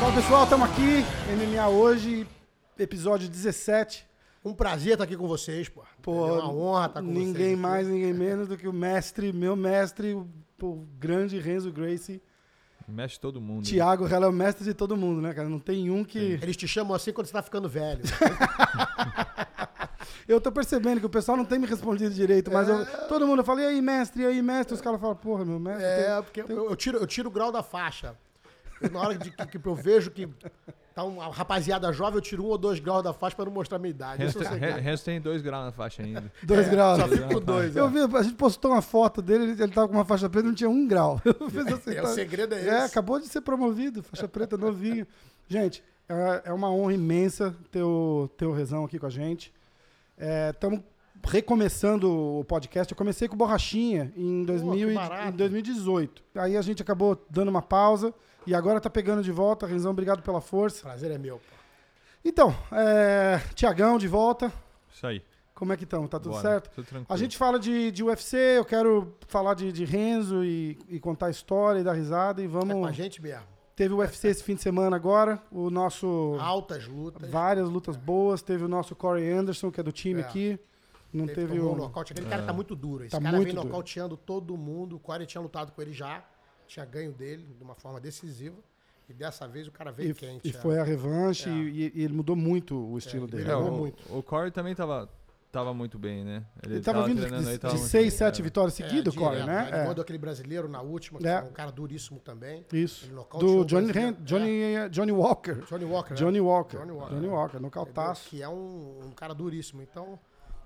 Fala pessoal, estamos aqui, MMA hoje, episódio 17. Um prazer estar aqui com vocês, pô. Pô, é uma honra estar com vocês. ninguém mais, ninguém menos do que o mestre, meu mestre, o, o grande Renzo Gracie. Mexe todo mundo. Thiago, ela é o mestre de todo mundo, né, cara? Não tem um que. Eles te chamam assim quando você tá ficando velho. Eu tô percebendo que o pessoal não tem me respondido direito, mas eu, todo mundo fala, e aí, mestre, e aí, mestre? Os caras falam, porra, meu mestre. é, tem- porque eu, eu tiro, eu tiro o grau da faixa. Eu, na hora de que, que eu vejo que tá uma rapaziada jovem, eu tiro um ou dois graus da faixa pra não mostrar a minha idade. Cara. Renzo tem dois graus na faixa ainda. Dois graus. Só fico com dois. Eu é. vi, a gente postou uma foto dele, ele, tava com uma faixa preta e não tinha um grau. Eu fiz assim, É, tá- o segredo é esse. É, acabou de ser promovido, faixa preta novinho. Gente, é, é uma honra imensa ter o, ter o Rezão aqui com a gente. Estamos recomeçando o podcast. Eu comecei com Borrachinha em, 2000 e- barato. em 2018. Aí a gente acabou dando uma pausa e agora tá pegando de volta. Rezão, obrigado pela força. Prazer é meu, pô. Então, é, Tiagão de volta. Isso aí. Como é que estão? Tá tudo Bora. certo? Tudo tranquilo. A gente fala de, de UFC, eu quero falar de, de Renzo e, e contar a história e dar risada e É com a vamos... gente mesmo. Teve o UFC esse fim de semana agora, o nosso... Altas lutas. Várias lutas boas, teve o nosso Corey Anderson, que é do time É. aqui. Não Teve, teve, um o... nocaute. Aquele cara tá muito duro. Esse Tá cara muito vem duro. nocauteando todo mundo. O Corey tinha lutado com ele já. Tinha ganho dele de uma forma decisiva. E dessa vez o cara veio E, quente. e é. foi a revanche É. e, e ele mudou muito o estilo É, dele. É, melhorou o, muito. o Corey também tava, tava muito bem, né? Ele tava vindo treinando aí, de, tava de seis, bem. sete É. vitórias seguidas, É, o Corey, direto, né? Ele É. mandou aquele brasileiro na última, que É. é um cara duríssimo também. Isso. Ele Do o Johnny. Ren- Johnny, Johnny Walker. Johnny Walker. né? Johnny Walker. Johnny Walker. Johnny Walker, nocautaço. Que é um, um cara duríssimo. Então,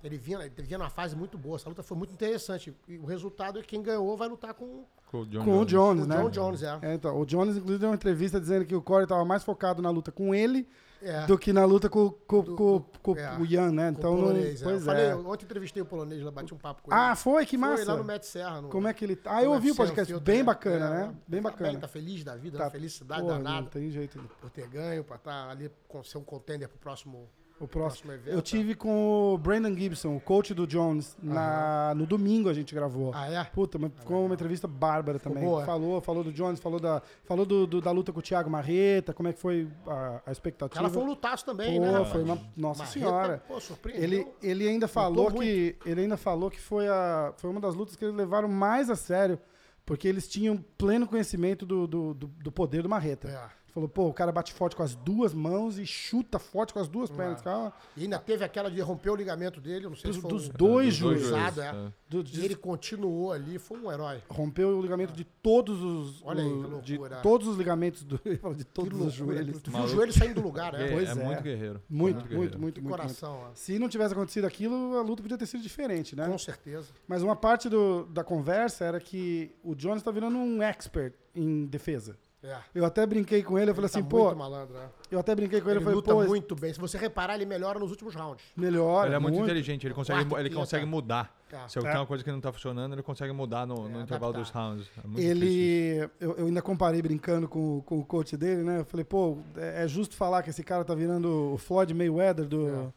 ele vinha, ele vinha numa fase muito boa. Essa luta foi muito interessante. E o resultado é que quem ganhou vai lutar com Com o John Com o Jones, o né? John Jones, é. É, então, o Jones, inclusive, deu uma entrevista dizendo que o Corey estava mais focado na luta com ele É. do que na luta com, com, Do- com, com é, o Ian, né? Então, o não, polonês, é. pois eu falei, é. ontem entrevistei o polonês, lá bati um papo com ele. Ah, foi? Que massa. Foi lá no Met Serra. No, Como é que ele tá? Ah, eu no ouvi o podcast. Unfiltered, Bem né? bacana, É, né? Bem tá bacana. tá feliz da vida, Tá- felicidade Porra, danada Não tem jeito. por ter ganho, pra estar ali, com, ser um contender pro próximo. O próximo. Evento, Eu tive com o Brandon Gibson, o coach do Jones, na, no domingo a gente gravou. Ah, é? Puta, mas ficou uma entrevista bárbara também. boa? Falou, falou do Jones, falou da, falou do, do- da luta com o Thiago Marreta, como é que foi a, a O expectativa. cara foi um lutaço também, Pô, né? rapaz? foi uma- nossa Marreta, senhora. Pô, surpreendeu. Ele, ele ainda falou que ele ainda falou que foi, a, foi uma das lutas que eles levaram mais a sério, porque eles tinham pleno conhecimento do, do, do, do poder do Marreta. É. Falou, pô, o cara bate forte com as duas mãos e chuta forte com as duas pernas. Cara, E ainda teve aquela de romper o ligamento dele, eu não sei Dos- se foi dos um- dois Dos joelhos. joelhos, é. do- E de- ele continuou ali, foi um herói. rompeu o ligamento de todos os Olha aí, o- de todos os ligamentos do ele falou de todos os joelhos. Tu viu o joelho saindo do lugar, né? É, Pois é é. muito guerreiro. Muito, guerreiro. muito, muito, muito, coração, ó. muito. Se não tivesse acontecido aquilo, a luta podia ter sido diferente, né? Com certeza. Mas uma parte do- da conversa era que o Jones tá virando um expert em defesa. É. Eu até brinquei com ele, eu falei Ele tá assim, pô, muito malandro, né? eu até brinquei com ele, Ele eu falei, luta pô, muito bem. Se você reparar, ele melhora nos últimos rounds. melhor, Ele é muito, inteligente, ele consegue, Quarto, ele consegue mudar. Tá. Se tem uma coisa que não tá funcionando, ele consegue mudar no, no É, intervalo dos rounds. É muito. Ele, eu, eu ainda comparei brincando com, com o coach dele, né? Eu falei, pô, é, é justo falar que esse cara tá virando o Floyd Mayweather do, É.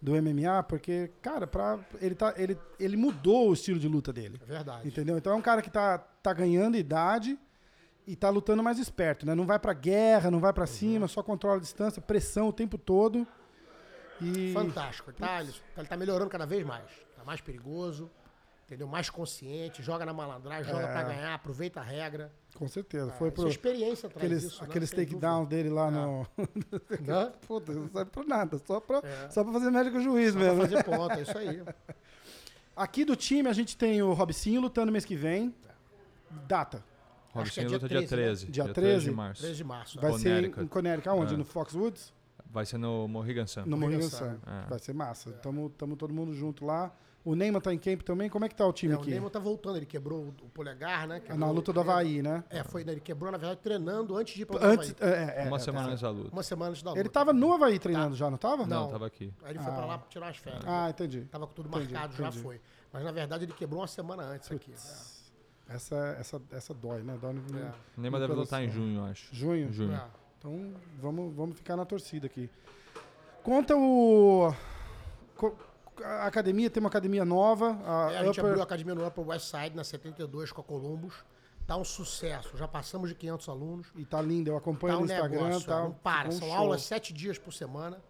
do MMA, porque, cara, pra, ele, tá, ele, ele mudou o estilo de luta dele. É verdade. Entendeu? Então é um cara que tá, tá ganhando idade e tá lutando mais esperto, né? Não vai pra guerra, não vai pra cima, só controla a distância, pressão o tempo todo. E Fantástico. Tá, ele, ele tá melhorando cada vez mais. Tá mais perigoso, entendeu? Mais consciente, joga na malandragem, joga É. pra ganhar, aproveita a regra. com certeza, Ah, foi pro é experiência traz aqueles, isso, né? aqueles Sem takedowns dele lá no dúvida. Né? Puta, não serve pra nada, só pra, É. só pra fazer médico juiz Só pra mesmo. fazer ponta, é isso aí. Aqui do time a gente tem o Robicinho lutando mês que vem. Data. Acho que é dia luta dia 13, né? 13. Dia 13 13? de março. 13 de março. Vai né? ser em- Connecticut, aonde? É. No Foxwoods? Vai ser no Mohegan Sun. No Mohegan Sun. É. Vai ser massa. Tamo, tamo todo mundo junto lá. O Neymar tá em camp também. Como é que tá o time É, o aqui? Neymar tá voltando, ele quebrou o, o polegar, né? Ah, Quebrou Na o luta do. Havaí, né? É, foi, né? ele quebrou, na verdade, treinando antes de ir pro Antes, Havaí. é, é, Uma é, semana é. antes da luta. Uma semana antes da luta. Ele tava no Havaí treinando já, não tava? Não, Não. tava aqui. Aí ele foi Ah. pra lá tirar as férias. Ah, entendi. Tava com tudo Entendi, marcado, já entendi. foi. Mas na verdade ele quebrou uma semana antes aqui. Essa, essa, essa dói, né? Dói no, no- É. O Neymar deve lutar em junho, eu acho. junho. Junho. É. Então vamos, vamos ficar na torcida aqui. Conta o, co- a academia tem uma academia nova. A, É, a gente Upper- abriu a academia no Upper West Side, na 72, com a Columbus. Tá um sucesso. Já passamos de 500 alunos. E tá lindo, eu acompanho Tá um no Instagram. negócio, tá, não para. um São show. aulas sete dias por semana.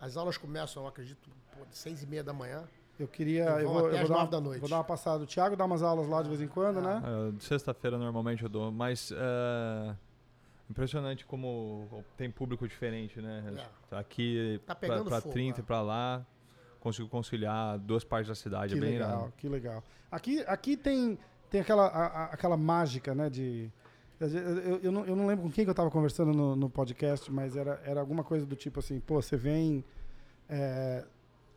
As aulas começam, eu acredito, pô, de seis e meia da manhã. Eu queria. E Eu vou, até eu vou às dar, uma, da noite. vou dar uma passada. O Thiago dá umas aulas lá de vez em quando, né? É, de Sexta-feira normalmente eu dou, mas é, impressionante como tem público diferente, né? É. Aqui Tá pra, pegando pra fogo, 30 e é. pra lá, consigo conciliar duas partes da cidade, Que é bem legal, irado. que legal. Aqui, aqui tem, tem aquela, a- a- aquela mágica, né? De. Eu, eu- eu não, eu não lembro com quem que eu tava conversando no, no podcast, mas era, era alguma coisa do tipo assim, pô, você vem é,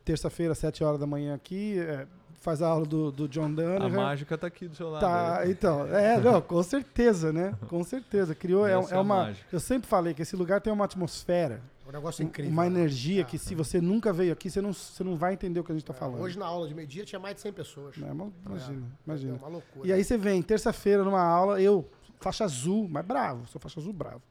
terça-feira, sete horas da manhã aqui, é, faz a aula do, do John A Danaher. mágica tá aqui do seu lado. Tá, né? então, é, não, com certeza, né? Com certeza. Criou, é, é é a uma. mágica. Eu sempre falei que esse lugar tem uma atmosfera, É um negócio incrível. uma né? energia É. que se você nunca veio aqui, você não, você não vai entender o que a gente tá É, falando. Hoje, na aula de meio-dia, tinha mais de 100 pessoas. né? Mas Imagina, É imagina. uma loucura. E aí você vem, terça-feira, numa aula, eu, faixa azul, mas bravo, sou faixa azul bravo.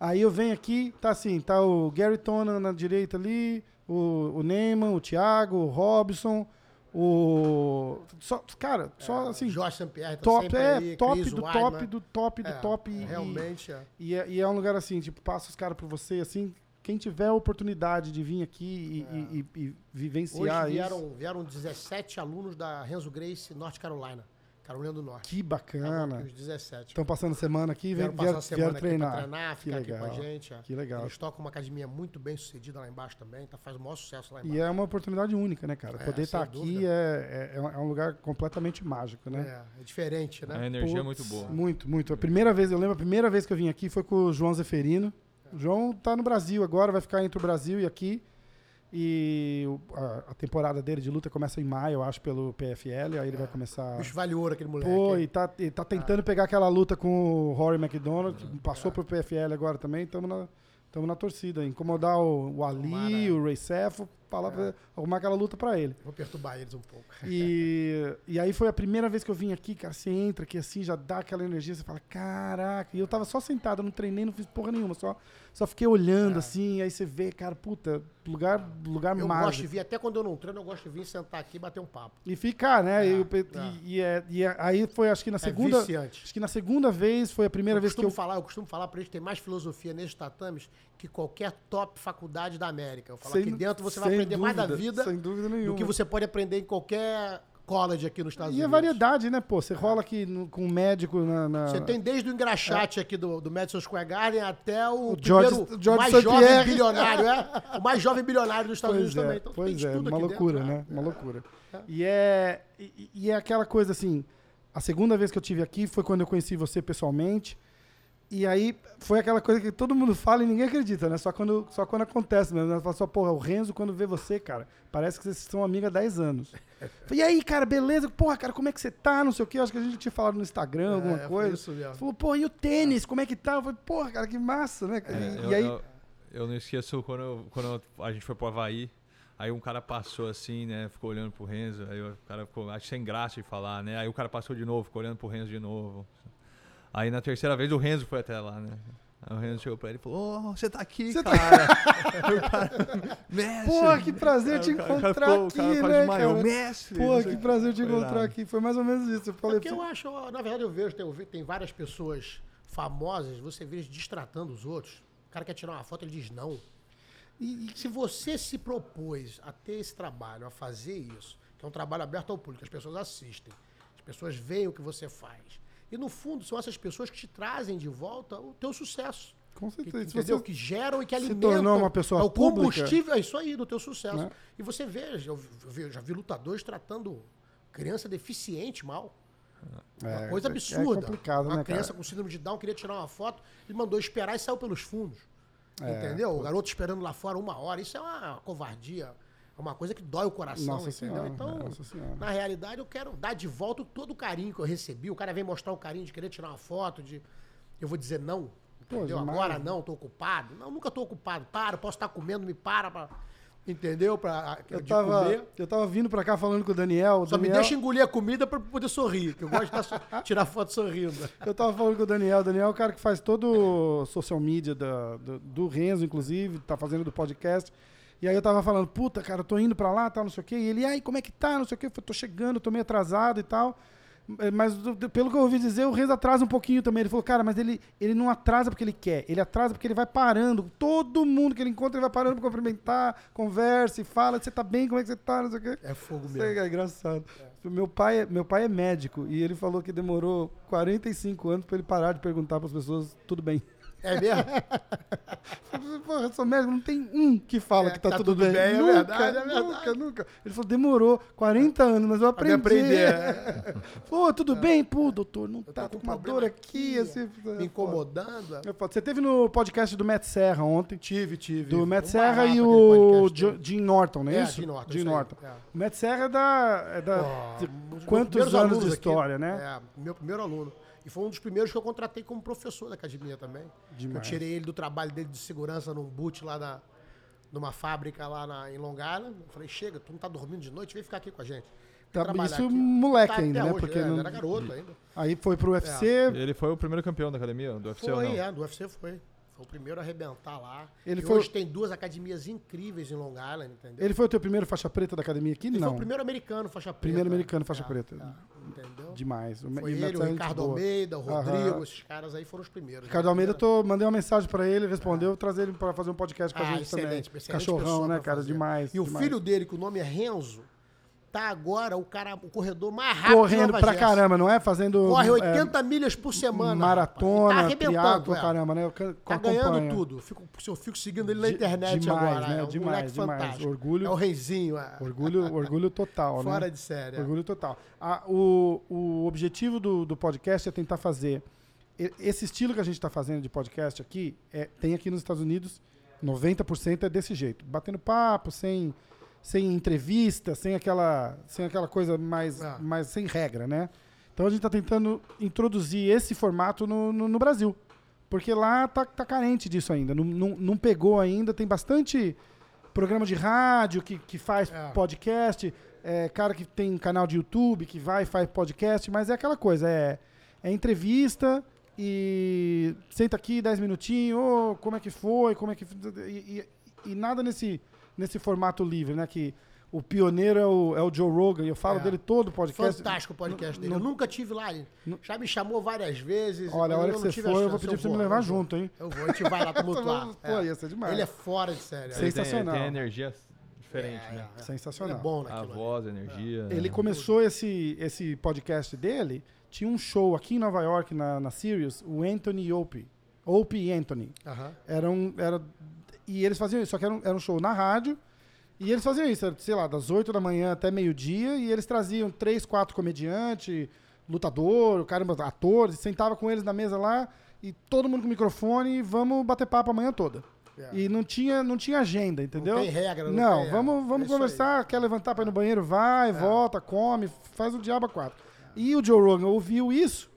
Aí eu venho aqui, tá assim, tá o Gary Tonan na direita ali, o, o Neyman, o Thiago, o Robson, o. Só, cara, só assim, Jorge Sampierre tá top, sempre é, ali, top do top, do top, do É, top. e- Realmente, é. E, é, e é um lugar assim, tipo, passa os caras pra você, assim, quem tiver a oportunidade de vir aqui e, e- e- e vivenciar Hoje isso. vieram, vieram 17 alunos da Renzo Grace, North Carolina. Carolina do Norte. Que bacana. Os 17. Estão passando semana aqui, vem, Vieram passar vieram, a semana vieram aqui pra treinar. treinar, Que ficar aqui com a legal. gente. é. Que legal. Eles tocam uma academia muito bem sucedida lá embaixo também, tá, faz o maior sucesso lá E embaixo. é uma oportunidade única, né, cara? É, Poder estar sem aqui é, é, é um- é um lugar completamente mágico, né? É, é diferente, A né? energia é Putz, muito boa. Muito, muito. A primeira vez, eu lembro, a primeira vez que eu vim aqui foi com o João Zeferino. O João tá no Brasil agora, vai ficar entre o Brasil e aqui. E a, temporada dele de luta começa em maio, eu acho, pelo PFL. Aí ele vai começar. Bicho vale ouro aquele moleque. Pô, e tá, e tá tentando pegar aquela luta com o Rory McDonald, que passou pro PFL agora também. Estamos na, tamo na torcida. Incomodar o, o Ali, Tomara. o Ray Sefo, falar pra- arrumar aquela luta pra ele. Vou perturbar eles um pouco. E, e aí foi a primeira vez que eu vim aqui, cara. Você entra aqui assim, já dá aquela energia, você fala, caraca. E eu tava só sentado, não treinei, não fiz porra nenhuma, só, só fiquei olhando É. assim, aí você vê, cara, puta, lugar, lugar Eu gosto de mágico. vir, até quando eu não treino, eu gosto de vir sentar aqui e bater um papo. E ficar, né? É, e, eu é. e- e é- é- aí foi, acho que na segunda. é acho que na segunda vez foi a primeira eu vez que eu. falar, eu costumo falar pra eles que tem mais filosofia nesses tatames que qualquer top faculdade da América. Eu falo sem- aqui dentro você vai aprender mais da dúvida, vida Sem dúvida do nenhuma. que você pode aprender em qualquer college aqui nos Estados E a Unidos. variedade, né, pô? Você rola aqui no- com um médico na. na- Você tem desde o engraxate aqui do, do Madison Square Garden até o, O George- primeiro, George mais jovem bilionário, é? O mais jovem bilionário dos Estados Pois Unidos é, também. Então pois é, uma loucura, dentro, né? Uma É. loucura. E é, e, e é aquela coisa assim, a segunda vez que eu tive aqui foi quando eu conheci você pessoalmente. E aí foi aquela coisa que todo mundo fala e ninguém acredita, né? Só quando, só quando acontece mesmo. Né? Fala só, porra, o Renzo, quando vê você, cara, parece que vocês são amigos há 10 anos. Falei, e aí, cara, beleza? Porra, cara, como é que você tá? Não sei o quê. Acho que a gente tinha falado no Instagram, alguma É, foi coisa. isso. Falou, pô, e o tênis? Como é que tá? Eu falei, porra, cara, que massa, né? É, e, eu, e aí. eu, eu não esqueço quando, eu- quando a gente foi pro Havaí. Aí um cara passou assim, né? Ficou olhando pro Renzo. Aí o cara ficou, acho sem graça de falar, né? Aí o cara passou de novo, ficou olhando pro Renzo de novo. Aí na terceira vez o Renzo foi até lá, né? Aí o Renzo chegou pra ele e falou: Ô, você tá aqui, Você tá- cara. O cara, mestre. Porra, que prazer te cara- encontrar aqui, cara né, cara? Mestre. Pô, que prazer te encontrar aqui. Foi mais ou menos isso. Eu falei, Porque eu acho, na verdade, eu vejo, tem, tem várias pessoas famosas, você vê eles destratando os outros. O cara quer tirar uma foto, ele diz não. E, e se você se propôs a ter esse trabalho, a fazer isso, que é um trabalho aberto ao público, as pessoas assistem, as pessoas veem o que você faz. E no fundo, são essas pessoas que te trazem de volta o teu sucesso. com Que, certeza. Se entendeu? que geram e que se alimentam. tornou uma pessoa é o pública. combustível, é isso aí, do teu sucesso. Né? E você vê, eu, eu já vi lutadores tratando criança deficiente mal. Uma É, coisa é absurda. complicado, uma né, criança cara? com síndrome de Down queria tirar uma foto, ele mandou esperar e saiu pelos fundos. É, entendeu? O garoto esperando lá fora uma hora. Isso é uma covardia. É uma coisa que dói o coração, Nossa entendeu? Senhora, então, na realidade, eu quero dar de volta todo o carinho que eu recebi. O cara vem mostrar o carinho de querer tirar uma foto, de. Eu vou dizer não. Entendeu? Agora não, tô ocupado. Não, nunca tô ocupado. Para, posso estar comendo, me para pra. Entendeu? Pra, Eu tava, comer. eu tava vindo pra cá falando com o Daniel. o Só me Daniel- deixa engolir a comida pra poder sorrir, que eu gosto de tá so- tirar foto sorrindo. Eu tava falando com o Daniel. O Daniel é o cara que faz todo o social media da- do, do Renzo, inclusive, tá fazendo do podcast. E aí eu tava falando, puta, cara, eu tô indo pra lá, tal, não sei o quê. E ele, ai, como é que tá, não sei o quê. Eu falei, tô chegando, tô meio atrasado e tal. É, Mas pelo que eu ouvi dizer, o Reis atrasa um pouquinho também. Ele falou, cara, mas ele, ele não atrasa porque ele quer. Ele atrasa porque ele vai parando. Todo mundo que ele encontra, ele vai parando pra cumprimentar, conversa e fala, você tá bem, como é que você tá, não sei o quê. É fogo mesmo. é engraçado. Meu, pai, é- meu pai é médico e ele falou que demorou 45 anos pra ele parar de perguntar pras pessoas, tudo bem. É mesmo? Porra, eu sou médico, não tem um que fala É, que tá, tá tudo, tudo bem. bem, é nunca, verdade, é Nunca, verdade. nunca. Ele falou, demorou 40 anos, mas eu aprendi. aprender. é. Pô, tudo bem? Pô, doutor, não Eu tá, com uma dor aqui, aqui, assim. Me incomodando. É. Você teve no podcast do Matt Serra ontem. Tive, tive. Do Matt Um Serra e o Jo- dele. Jim Norton, não é, É, isso? Jim Norton, Jim Norton. é. O Matt Serra é da. É da dos quantos anos de aqui. história, né? É, meu primeiro aluno. E foi um dos primeiros que eu contratei como professor da academia também. Demais. Eu tirei ele do trabalho dele de segurança num boot lá na, numa fábrica lá na, em Long Island. Eu falei, chega, tu não tá dormindo de noite, vem ficar aqui com a gente. Tá, isso aqui. moleque Tá ainda, né? hoje, Porque é, não- era garoto ainda. Aí foi pro UFC. Ele foi o primeiro campeão da academia, do UFC ou Foi, é, do UFC foi. Foi o primeiro a arrebentar lá. Ele e foi- hoje tem duas academias incríveis em Long Island, entendeu? Ele foi o teu primeiro faixa preta da academia aqui? Ele não. foi o primeiro americano faixa preta. Primeiro americano faixa É, preta. Entendeu? Demais. O- Foi ele, o Ricardo. Almeida, o Aham. Rodrigo, esses caras aí foram os primeiros. Ricardo né? Almeida, eu tô, mandei uma mensagem pra ele, respondeu, trazer ele pra fazer um podcast com a Ah, gente também. excelente, excelente Cachorrão, né, cara? fazer. Demais. E o demais. filho dele, que o nome é Renzo, tá agora o cara, o corredor mais rápido correndo pra Jersey. caramba, não é? Fazendo Corre é, 80 milhas por semana. maratona, rapaz. Tá é. caramba, né? Eu Tá acompanho. ganhando tudo. Fico, eu fico seguindo ele na internet demais, agora. né? É um Demais, moleque demais. fantástico. Orgulho- É o reizinho. É. Orgulho, orgulho total, né? Fora de série. é. Orgulho total. Ah, o, o objetivo do, do podcast é tentar fazer. Esse estilo que a gente está fazendo de podcast aqui, é, tem aqui nos Estados Unidos, 90% é desse jeito. Batendo papo, sem, sem entrevista, sem aquela, sem aquela coisa mais, Ah. mais sem regra, né? Então a gente está tentando introduzir esse formato no, no, no Brasil. Porque lá tá, tá carente disso ainda. Não, não, não pegou ainda. Tem bastante programa de rádio que, que faz É. podcast, é, cara que tem canal de YouTube que vai e faz podcast, mas é aquela coisa, é, é entrevista e senta aqui 10 minutinhos, ô, como é que foi, como é que e, e- e nada nesse, nesse formato livre, né? Que o pioneiro é o, é o Joe Rogan, e eu falo É. dele todo o podcast. Fantástico o podcast dele. Eu nunca tive lá. Já me chamou várias vezes. Olha, a hora eu que você tive a for, eu vou pedir pra você me levar junto, hein? Eu vou, a gente vai lá, tamo lá. Pô, ia ser demais. Ele é fora de série. Ele tem- Sensacional. Ele tem energia diferente, É, né? é, é. Sensacional. Ele é bom A naquilo. ali. voz, a energia. Ele né? começou esse, esse podcast dele, tinha um show aqui em Nova York, na, na Sirius, o Anthony Opie. Opie Anthony. Aham. Era um, era, e eles faziam isso, só que era um, era um show na rádio. E eles faziam isso, sei lá, das 8 da manhã até meio-dia. E eles traziam três, quatro comediantes, lutador, caramba, atores, sentava com eles na mesa lá. E todo mundo com microfone e vamos bater papo a manhã toda. É. E não tinha, não tinha agenda, entendeu? Não tem regra, não Não, tem, é. vamos, É vamos aí. conversar. Quer levantar para ir no banheiro? Vai, volta, come, faz o diabo a quatro. E o Joe Rogan ouviu isso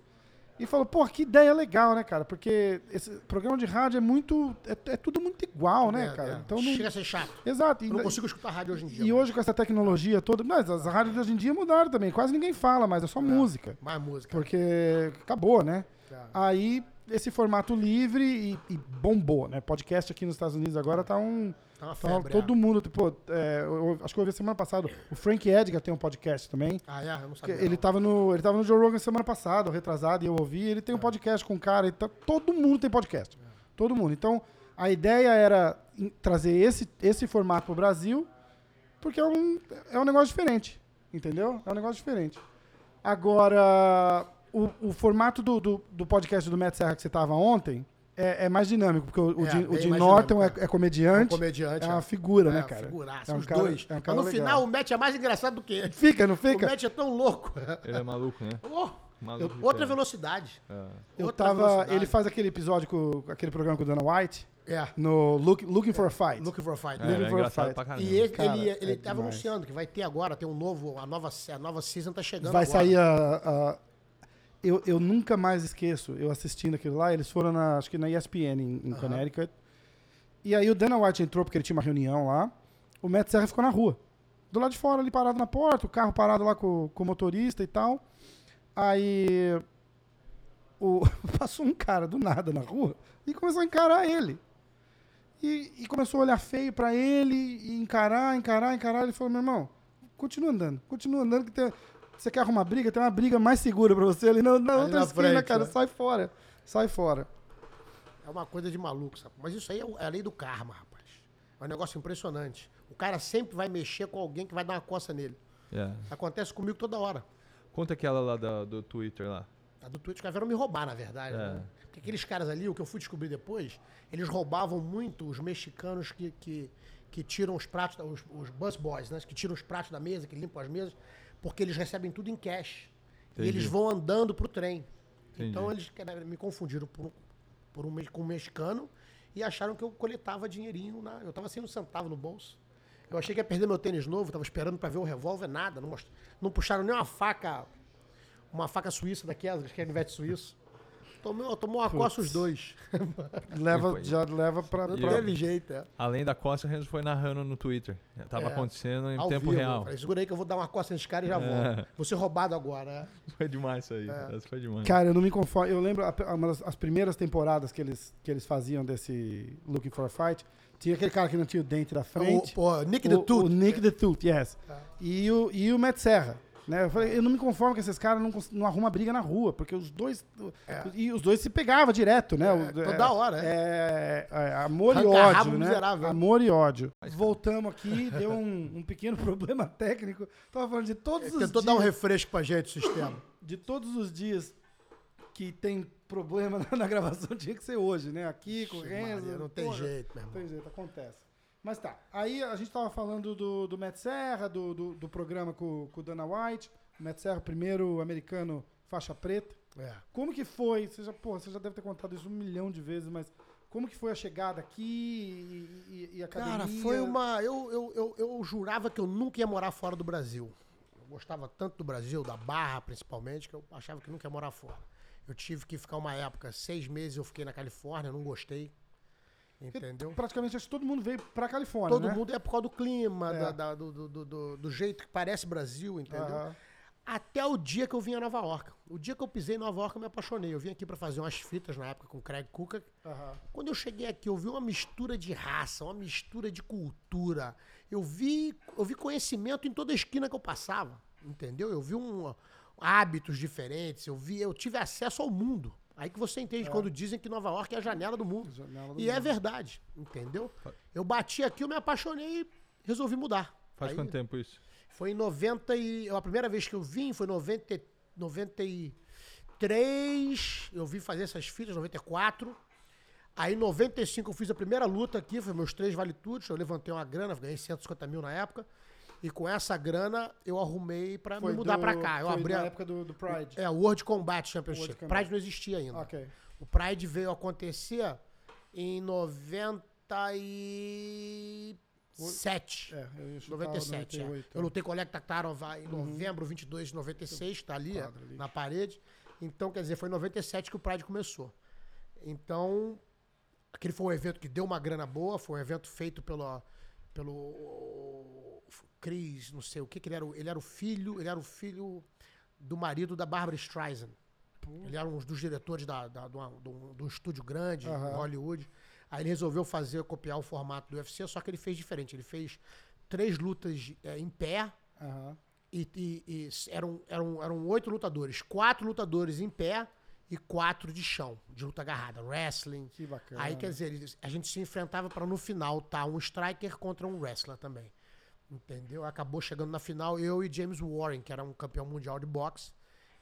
e falou: pô, que ideia legal, né, cara? Porque esse programa de rádio é muito. É, é tudo muito igual, né, É, cara? é. Então não. Chega a ser chato. Exato. E, Eu não consigo escutar rádio hoje em dia. e hoje com essa tecnologia toda. Mas as rádios de hoje em dia mudaram também. Quase ninguém fala, mas é só música. Mais música. Porque acabou, né? É. Aí, esse formato livre e, e bombou, né? Podcast aqui nos Estados Unidos agora tá um. Tá uma tá febre. todo é. mundo, tipo, é, eu- acho que eu ouvi semana passada. O Frank Edgar tem um podcast também. Ah, é? Eu não sabia. Ele não. tava, no, ele tava no Joe Rogan semana passada, retrasado, e eu ouvi. Ele É. tem um podcast com um cara. Então, todo mundo tem podcast. Todo mundo. Então, a ideia era trazer esse, esse formato pro Brasil, porque é um, é um negócio diferente. Entendeu? É um negócio diferente. Agora, o, o formato do, do, do podcast do Matt Serra que você tava ontem é, é mais dinâmico, porque o, o É, o Jim Norton dinâmico, é, é É um comediante. comediante. É uma é. figura, né, É, cara? Figuraça, É um os cara- dois. é um Mas cara no legal. final, o Matt é mais engraçado do que ele. Fica, não O fica? Matt é tão louco. Ele é maluco, né? Oh, Maluco de outra velocidade. É. Eu outra tava, velocidade. ele faz aquele episódio com aquele programa com o Dana White É. no Look, Looking for a Fight. Looking for a Fight. É, Looking ele é for a engraçado fight. pra caramba. E ele, Cara, ele, é ele tava demais. anunciando que vai ter agora, tem um novo, a nova, a nova season tá chegando Vai agora. sair a, a- eu, eu nunca mais esqueço, eu assistindo aquilo lá, eles foram na, acho que na ESPN em, em. Connecticut. E aí o Dana White entrou porque ele tinha uma reunião lá. O Matt Serra ficou na rua. Do lado de fora, ali parado na porta, o carro parado lá com, com o motorista e tal. Aí o, passou um cara do nada na rua e começou a encarar ele. E, e começou a olhar feio pra ele, e encarar, encarar, encarar. Ele falou, meu irmão, continua andando, continua andando que tem... Você quer arrumar briga? Tem uma briga mais segura pra você ali na, na Ali outra na esquina, frente, cara. né? Sai fora. Sai fora. É uma coisa de maluco, sabe? Mas isso aí é é a lei do karma, rapaz. É um negócio impressionante. O cara sempre vai mexer com alguém que vai dar uma coça nele. É. Acontece comigo toda hora. Conta aquela lá da- do Twitter lá. A do Twitch que vieram me roubar, na verdade. É. né? Porque aqueles caras ali, o que eu fui descobrir depois, eles roubavam muito os mexicanos que, que, que tiram os pratos, os, os bus boys, né? Que tiram os pratos da mesa, que limpam as mesas, porque eles recebem tudo em cash. Entendi. E eles vão andando pro trem. Entendi. Então eles me confundiram por, um- por um, com um mexicano e acharam que eu coletava dinheirinho. Na, eu tava sem um centavo no bolso. Eu achei que ia perder meu tênis novo, tava esperando pra ver o revólver, nada. Não, most- não puxaram nem uma faca, uma faca suíça daquelas, que é canivete suíço. Tomou, tomou uma coça os dois. Leva, já leva pra... Não teve jeito, é. Além da costa, o Renzo foi narrando no Twitter. Tava É. acontecendo em Ao tempo vivo. real. Falei, segura aí que eu vou dar uma coça nesse cara e já É. volto. Vou ser roubado agora. é. Foi demais isso aí. É. Essa foi demais. Cara, eu não me conformo. Eu lembro a- uma das as primeiras temporadas que eles, que eles faziam desse Looking for a Fight. Tinha aquele cara que não tinha o dente da frente. O, pô, Nick o, the o Tooth. Nick the Tooth, yes. Tá. E, o, e o Matt Serra. Né? Eu, falei, eu não me conformo que esses caras não, não arrumam briga na rua, porque os dois. E os dois se pegavam direto, né? O- toda hora, é. é, amor e ódio, né? miserável. Amor e ódio. Voltamos aqui, deu um, um pequeno problema técnico. Tava falando de todos os Tentou dias dar um refresco pra gente, o sistema. de todos os dias que tem problema na, na gravação, tinha que ser hoje, né? Aqui, com o Renzo. Não tem porra, jeito, meu Não irmão. tem jeito, acontece. Mas tá. Aí a gente tava falando do, do Matt Serra, do, do, do programa com, com o Dana White. O Matt Serra, primeiro americano faixa preta. É. Como que foi? Você já, porra, você já deve ter contado isso um milhão de vezes, mas como que foi a chegada aqui e, e- e a academia? Cara, foi uma. Eu, eu, eu, eu jurava que eu nunca ia morar fora do Brasil. Eu gostava tanto do Brasil, da Barra principalmente, que eu achava que nunca ia morar fora. Eu tive que ficar uma época, seis meses eu fiquei na Califórnia, não gostei. Entendeu? Praticamente acho que todo mundo veio pra Califórnia, Todo né? mundo é por causa do clima, É. da- da- do, do, do- do- jeito que parece Brasil, entendeu? Aham. Até o dia que eu vim a Nova York. O dia que eu pisei em Nova York, eu me apaixonei. Eu vim aqui pra fazer umas fitas na época com o Craig Cooker. Aham. Quando eu cheguei aqui, eu vi uma mistura de raça, uma mistura de cultura. Eu vi, eu vi conhecimento em toda esquina que eu passava, entendeu? Eu vi um, hábitos diferentes, eu vi, eu tive acesso ao mundo. Aí que você entende quando dizem que Nova York é a janela do mundo. Janela do E é mundo. verdade, entendeu? Eu bati aqui, eu me apaixonei e resolvi mudar. Faz Aí- quanto tempo isso? foi em 90 e... A primeira vez que eu vim foi em 90, e- 93. Eu vim fazer essas fitas, 94. Aí em 95 eu fiz a primeira luta aqui, foi meus três valitudes. Eu levantei uma grana, ganhei 150 mil na época. E com essa grana eu arrumei pra me mudar do- pra cá. Eu foi abri na a, época do, do Pride. é, o World Combat Championship. World Combat. Pride não existia ainda. Ok. O Pride veio acontecer em 97. É, eu ia chutar 97, é. 98, Eu lutei com o Oleg Tatarov em novembro 22 de 96, tá ali, Quadro na parede. Então, quer dizer, foi em 97 que o Pride começou. Então, aquele foi um evento que deu uma grana boa, foi um evento feito pelo, pelo Chris, não sei o que, que ele era. o- Ele era o filho, ele era o filho do marido da Barbara Streisand. Ele era um dos diretores da, da, de, um, de um estúdio grande em Aham. Hollywood. Aí ele resolveu fazer, copiar o formato do UFC, só que ele fez diferente. Ele fez três lutas eh, em pé Aham. e, e- e eram, eram, eram oito lutadores. Quatro lutadores em pé e quatro de chão, de luta agarrada, wrestling. Que bacana. Aí, quer dizer, a gente se enfrentava para no final tá um striker contra um wrestler também. Entendeu? Acabou chegando na final eu e James Warren, que era um campeão mundial de boxe.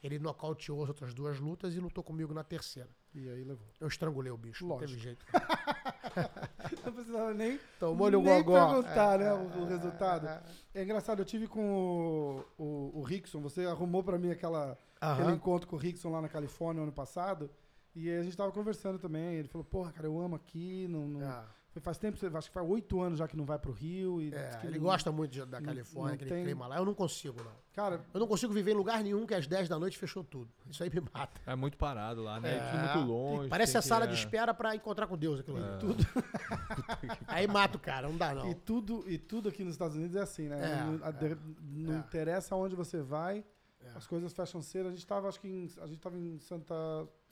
Ele nocauteou as outras duas lutas e lutou comigo na terceira. E aí levou. Eu estrangulei o bicho, não teve Lógico. jeito. Não precisava nem, Tomou-lhe o nem gogó. perguntar, É, né, é, o, resultado. é, É engraçado, eu tive com o, o, o Rickson, você arrumou pra mim aquela, Aham. aquele encontro com o Rickson lá na Califórnia ano passado, e aí a gente tava conversando também, ele falou, porra, cara, eu amo aqui, não, não- É. foi- faz tempo, acho que faz oito anos já que não vai pro Rio. E É, ele não- gosta muito de- da Califórnia, aquele tem- clima lá. Eu não consigo, não. Cara, Eu não consigo viver em lugar nenhum que às 10 da noite fechou tudo. Isso aí me mata. É muito parado lá, né? É. Tudo muito longe. Parece tem a sala é. de espera pra encontrar com Deus aquilo ali. É. Tudo. aí mata o cara, não dá não. E tudo, e tudo aqui nos Estados Unidos é assim, né? É, não a- de- não é. interessa aonde você vai, É. as coisas fecham cedo. A gente tava, acho que em, a gente tava em Santa,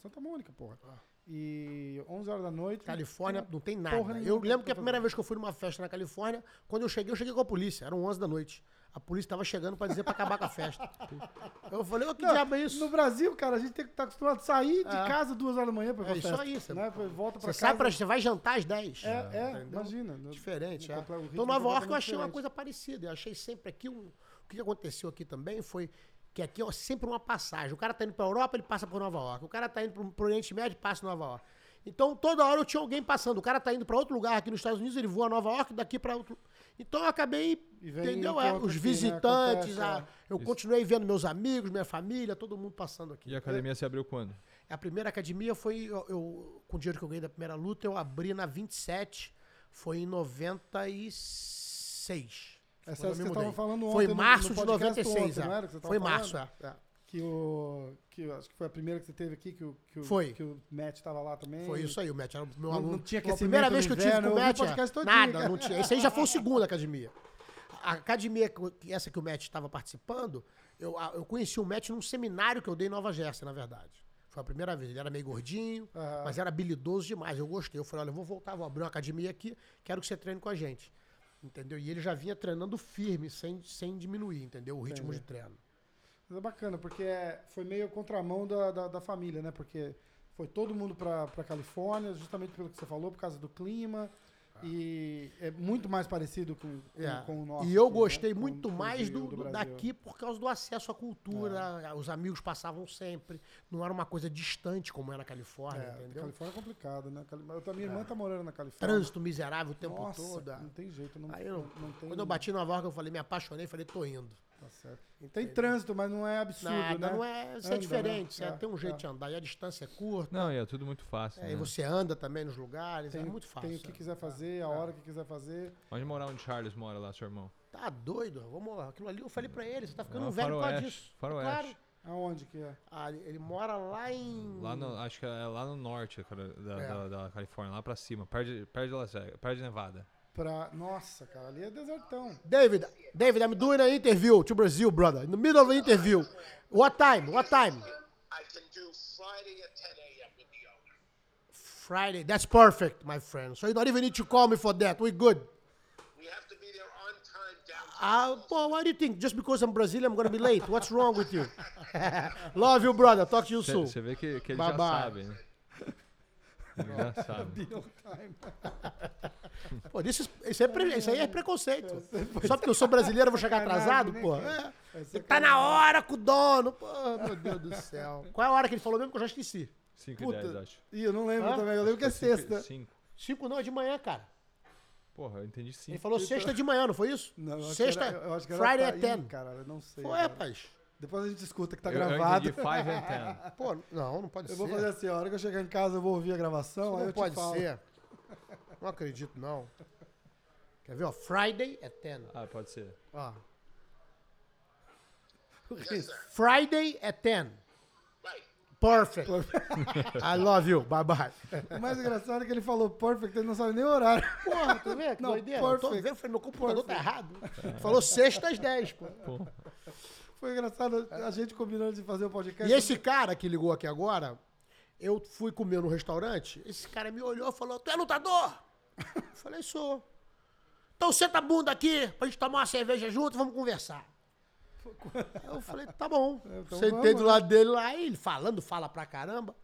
Santa Mônica, porra. Ah. E 11 horas da noite. Califórnia não tem porra nada. nenhuma Eu lembro que a fazer. primeira vez que eu fui numa festa na Califórnia, quando eu cheguei, eu cheguei com a polícia. Eram 11 da noite. A polícia tava chegando pra dizer pra acabar com a festa. Eu falei, ô, que Não, diabo é isso? No Brasil, cara, a gente tem que estar acostumado a sair de É. casa duas horas da manhã pra ir pra É isso festa, aí, você- Né? Depois Volta pra Você casa. sai pra, você vai jantar às 10. É, é, imagina. no- Diferente, no é. um Então, Nova York eu achei uma diferente. coisa parecida. Eu achei sempre aqui um. O que aconteceu aqui também foi que aqui é sempre uma passagem. O cara tá indo pra Europa, ele passa por Nova York. O cara tá indo pro, pro Oriente Médio, passa em Nova York. Então, toda hora eu tinha alguém passando. O cara tá indo pra outro lugar aqui nos Estados Unidos, ele voa a Nova York, daqui pra outro. Então, eu acabei. Entendeu? É, os né? visitantes, Acontece, a- é. eu continuei vendo meus amigos, minha família, todo mundo passando aqui. E a academia se abriu quando? A primeira academia foi, eu, eu- com o dinheiro que eu ganhei da primeira luta, eu abri na 27, foi em 96. Essa eu que vocês estavam mudei. falando Foi ontem no- março no de podcast 96, ontem, é. não que Foi falando? março, é. é. Que o. Que eu acho que foi a primeira que você teve aqui, que o, que o, Foi. que o Matt tava lá também. Foi isso aí, o Matt era o meu Não- aluno. não tinha Foi a primeira vez que eu tive inverno, com o Matt. é. podcast todinho, Nada, cara. não tinha. Esse aí já foi o segundo academia. A academia, que- essa que o Matt estava participando, eu, eu conheci o Matt num seminário que eu dei em Nova Jersey, na verdade. Foi a primeira vez. Ele era meio gordinho, Aham. mas era habilidoso demais. Eu gostei. Eu falei, olha, eu vou voltar, vou abrir uma academia aqui, quero que você treine com a gente. Entendeu? E ele já vinha treinando firme, sem, sem diminuir, entendeu? O ritmo Entendi. de treino. Mas é bacana, porque é- foi meio contramão da, da, da família, né? Porque foi todo mundo pra Califórnia, justamente pelo que você falou, por causa do clima. E é muito mais parecido com, com, É. com o nosso. E eu né? gostei Com- muito com mais Rio, do, do- daqui por causa do acesso à cultura. É. Os amigos passavam sempre. Não era uma coisa distante como é na Califórnia, É, entendeu? Califórnia é complicado, né? Eu, a minha irmã tá morando na Califórnia. Trânsito miserável o tempo Nossa, todo. é. não tem jeito. Não, Aí eu- não tem, Quando eu bati em Nova York, eu falei, me apaixonei, falei, tô indo. Tá certo. Tem trânsito, mas não é absurdo, Nada, né? não é. Isso Anda, é diferente. né? Você É, tem um jeito é. de andar. E a distância é curta. Não, e é tudo muito fácil. é, né? E você anda também nos lugares. Tem, é muito fácil. tem o que é. quiser fazer, a hora que quiser fazer. Onde morar onde Charles mora lá, seu irmão? Tá doido? Vamos lá. Aquilo ali eu falei pra ele. Você tá ficando Ah, velho por causa faroeste, disso. faroeste. Claro. Aonde que é? Ah, ele mora lá em. Lá no, acho que é lá no norte da, É. da, da Califórnia, lá pra cima, perto de, perto de Las Vegas, perto de Nevada. Pra... Nossa, cara, ali é desertão. David, David, I'm doing an interview to Brazil, brother. In the middle of the interview. What time? What time? I can do Friday at 10 a.m. with the owner. Friday. That's perfect, my friend. So you don't even need to call me for that. We're good. We have to be there on time downtown. Ah, pô, what do you think? Just because I'm Brazilian, I'm gonna be late. What's wrong with you? Love you, brother. Talk to you soon. Você vê que, que ele Bye já bye. sabe, né? Ele já sabe. Pô, isso, isso, é pre- isso aí é preconceito. Só porque eu sou brasileiro eu vou chegar atrasado, né, pô. É. É Tem que tá na hora com o dono. Pô, meu Deus do céu. Qual é a hora que ele falou mesmo que eu já esqueci? 5 e Puta. 10, acho. Ih, eu não lembro Hã? também. Eu lembro que é sexta. 5. Cinco não, é de manhã, cara. Porra, eu entendi 5. Ele falou sexta de manhã, não foi isso? Não, eu acho sexta, que era, eu acho que era Friday tá- at 10. Ih, cara, eu não sei. Foi, cara. rapaz. Depois a gente escuta que tá eu, eu gravado. entendi 5 and 10. Pô, não, não pode Eu ser. vou fazer assim, a hora que eu chegar em casa eu vou ouvir a gravação, aí não eu pode te falo. ser. Não acredito, não. Quer ver, ó? Friday at 10. Ah, pode ser. Ó. Yes. Friday at 10. Right. Perfect. I love you. Bye bye. O mais engraçado é que ele falou perfect, ele não sabe nem o horário. Porra, tu vê que Não, doideira? Eu tô perfect. vendo, falei, meu computador tá errado. Falou sexta às 10, pô. Foi engraçado a gente combinando de fazer o podcast. E esse cara que ligou aqui agora, eu fui comer no restaurante, esse cara me olhou e falou, tu é lutador? Falei, sou. Então senta a bunda aqui pra gente tomar uma cerveja junto e vamos conversar. Eu falei, tá bom. então Sentei vamos, do né? lado dele lá, ele falando, fala pra caramba.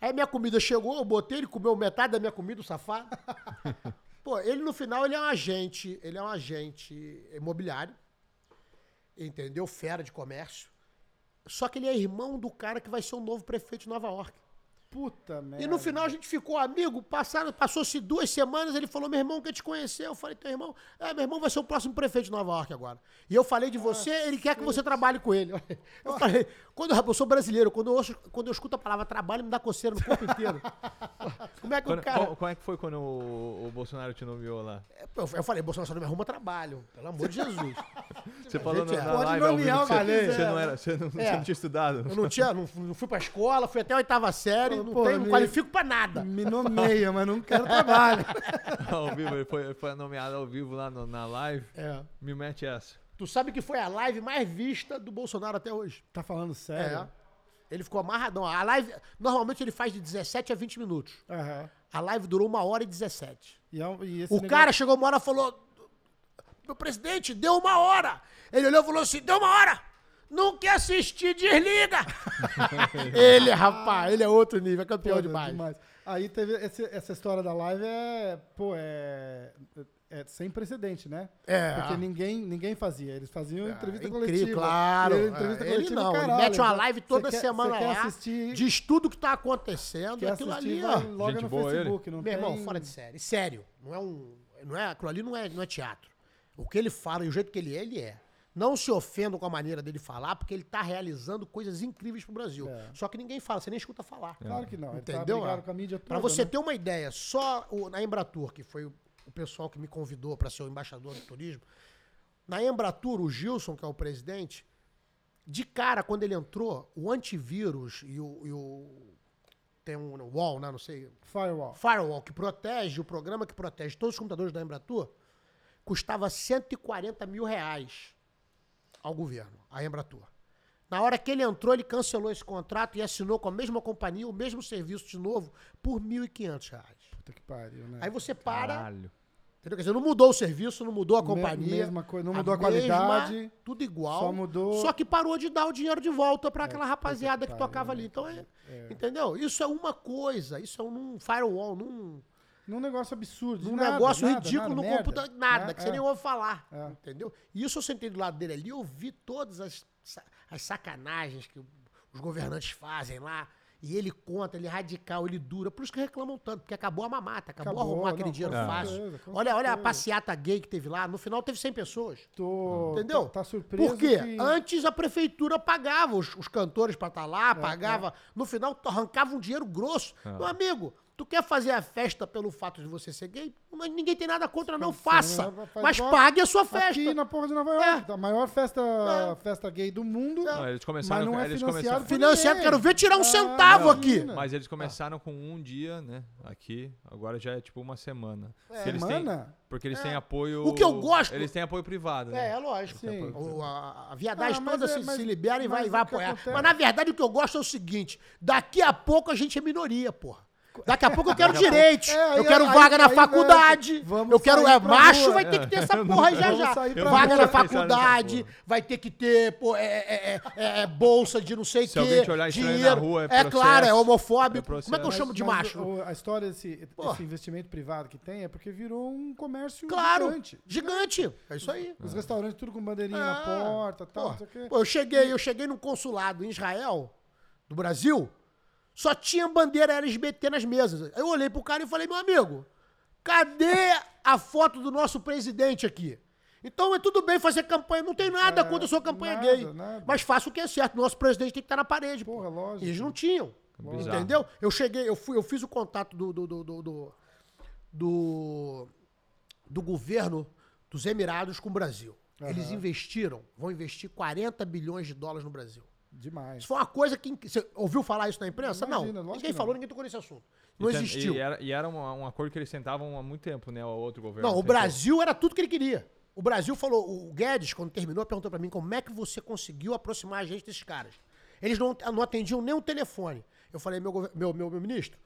Aí minha comida chegou, eu botei, ele comeu metade da minha comida, o safado. Pô, ele no final, ele é um agente, ele é um agente imobiliário, entendeu? Fera de comércio. Só que ele é irmão do cara que vai ser o novo prefeito de Nova York. Puta merda. E no final a gente ficou amigo, passaram, passou-se duas semanas, ele falou, meu irmão quer te conhecer. Eu falei, teu irmão? É, meu irmão vai ser o próximo prefeito de Nova York agora. E eu falei de você, ele quer que você trabalhe com ele. Eu falei, quando eu, sou brasileiro, quando eu, ouço- quando eu escuto a palavra trabalho, me dá coceira no corpo inteiro. Como é que Quando, o cara... qual- como é que foi quando o, o Bolsonaro te nomeou lá? Eu, eu falei, Bolsonaro só não me arruma trabalho, pelo amor de Jesus. Você falou gente na, é. na Pode live ao nomear vivo você, quiser, você não, né? era, você, não, você É. não tinha estudado. Eu não, tinha, não, não fui pra escola, fui até a oitava série, não, Pô, tenho, não me- qualifico pra nada. Me nomeia, mas não quero trabalho. ao vivo, ele foi, foi nomeado ao vivo lá no- na live. É. Me mete essa. Tu sabe que foi a live mais vista do Bolsonaro até hoje. Tá falando sério? É. Ele ficou amarradão. A live, normalmente ele faz de 17 a 20 minutos. Aham. A live durou uma hora e 17. E, é e esse O negócio- cara chegou uma hora e falou: Meu presidente, deu uma hora. Ele olhou e falou assim: Deu uma hora. Não quer assistir, desliga. ele, rapaz, ele é outro nível, é campeão Pô, demais. Aí teve esse- essa história da live é, pô, é, é sem precedente, né? É. Porque ninguém, ninguém fazia. Eles faziam entrevista É incrível, coletiva. Claro. E ele, entrevista É, ele coletiva, não, caralho, ele mete uma live toda quer- semana quer lá, assistir, diz tudo que tá acontecendo, quer aquilo assistir, ali, ó. logo Gente no boa Facebook. Não Meu irmão, tem- fora de série. Sério, não é um. Não é, aquilo ali não é, não é teatro. O que ele fala e o jeito que ele é, ele é. Não se ofendam com a maneira dele falar, porque ele tá realizando coisas incríveis pro Brasil. É. Só que ninguém fala, você nem escuta falar. Claro que não. Ele tá Entendeu? brigado com a mídia toda, Pra você né? ter uma ideia, só o- na Embratur, que foi o, o pessoal que me convidou para ser o embaixador do turismo, na Embratur, o Gilson, que é o presidente, de cara, quando ele entrou, o antivírus e o. e o- tem um wall, né? Não sei. Firewall. Firewall, que protege, o programa que protege todos os computadores da Embratur, custava 140 mil reais ao governo, a Embratur. Na hora que ele entrou, ele cancelou esse contrato e assinou com a mesma companhia o mesmo serviço de novo por 1.500 reais. Puta que pariu, né? Aí você para, Caralho. entendeu? Quer dizer, não mudou o serviço, não mudou a companhia. mesma coisa, não mudou a qualidade, tudo igual. só mudou- Só que parou de dar o dinheiro de volta para aquela rapaziada que pariu, tocava ali. Então é, entendeu? Isso é uma coisa, isso é um firewall, num Num negócio absurdo. num nada, negócio nada, ridículo nada, no computador, nada, Né? que você É. nem ouve falar. É. Entendeu? E isso eu sentei do lado dele ali, eu vi todas as, as sacanagens que os governantes fazem lá. E ele conta, ele é radical, ele dura. Por isso que reclamam tanto, porque acabou a mamata, acabou, Acabou, arrumar aquele não, dinheiro com fácil. olha, olha a passeata gay que teve lá. No final teve 100 pessoas. Tô, Entendeu? Tá, tá surpreso Por quê? que- Antes a prefeitura pagava os, os cantores pra estar É, lá, pagava. No final arrancava um dinheiro grosso. Meu amigo, tu quer fazer a festa pelo fato de você ser gay? Mas ninguém tem nada contra, não faça. Mas pague a sua festa. Aqui na porra de Nova York. É. A maior festa, festa gay do mundo. Não, eles começaram, mas não é eles financiado Financiado, quero ver tirar um Ah, centavo aqui. imagina. mas eles começaram com um dia, né? Aqui, agora já é tipo uma semana. É. Eles têm- Semana? porque eles têm apoio. O que eu gosto- Eles têm apoio privado, É, né? é lógico. Sim. O- a, a viadagem Ah, toda é- se, mas- se libera e vai, vai apoiar. Mas na verdade o que eu gosto é o seguinte: daqui a pouco a gente é minoria, porra. Daqui a pouco eu quero direitos. É, aí- eu quero aí- vaga na aí, faculdade. eu quero. É, macho rua. vai ter que ter essa porra aí já já. Vaga na faculdade, vai ter que ter pô, é, é, é, é, bolsa de não sei o Se quê. alguém te olhar estranho na dinheiro. rua, é É processo. claro, é É homofóbico. processo. Como é que eu Mas- chamo de Mas macho? o- a história desse esse investimento privado que tem é porque virou um comércio Claro, gigante. gigante. É isso aí. Os restaurantes tudo com bandeirinha na Ah, porta, tal, pô, eu cheguei, eu cheguei num consulado em Israel, do Brasil, só tinha bandeira LGBT nas mesas. Eu olhei pro cara e falei, meu amigo, cadê a foto do nosso presidente aqui? Então é tudo bem fazer campanha, não tem nada É, contra a sua campanha nada, gay. nada. Mas faça o que é certo. Nosso presidente tem que estar na parede. pô. Porra, lógico. Eles não tinham. Bizarro. Entendeu? Eu cheguei, eu fui, eu fiz o contato do, do, do, do, do, do, do governo dos Emirados com o Brasil. Eles investiram, vão investir 40 bilhões de dólares no Brasil. Demais. Isso foi uma coisa que. Você ouviu falar isso na imprensa? Imagina, não. Ninguém que falou, não. ninguém tocou nesse assunto. Não E tem- existiu. E era, e era um, um acordo que eles tentavam há muito tempo, né? O outro governo. Não, o tentou. Brasil era tudo que ele queria. O Brasil falou, o Guedes, quando terminou, perguntou pra mim como é que você conseguiu aproximar a gente desses caras. Eles não, não atendiam nem o telefone. Eu falei, meu, meu, meu, meu ministro,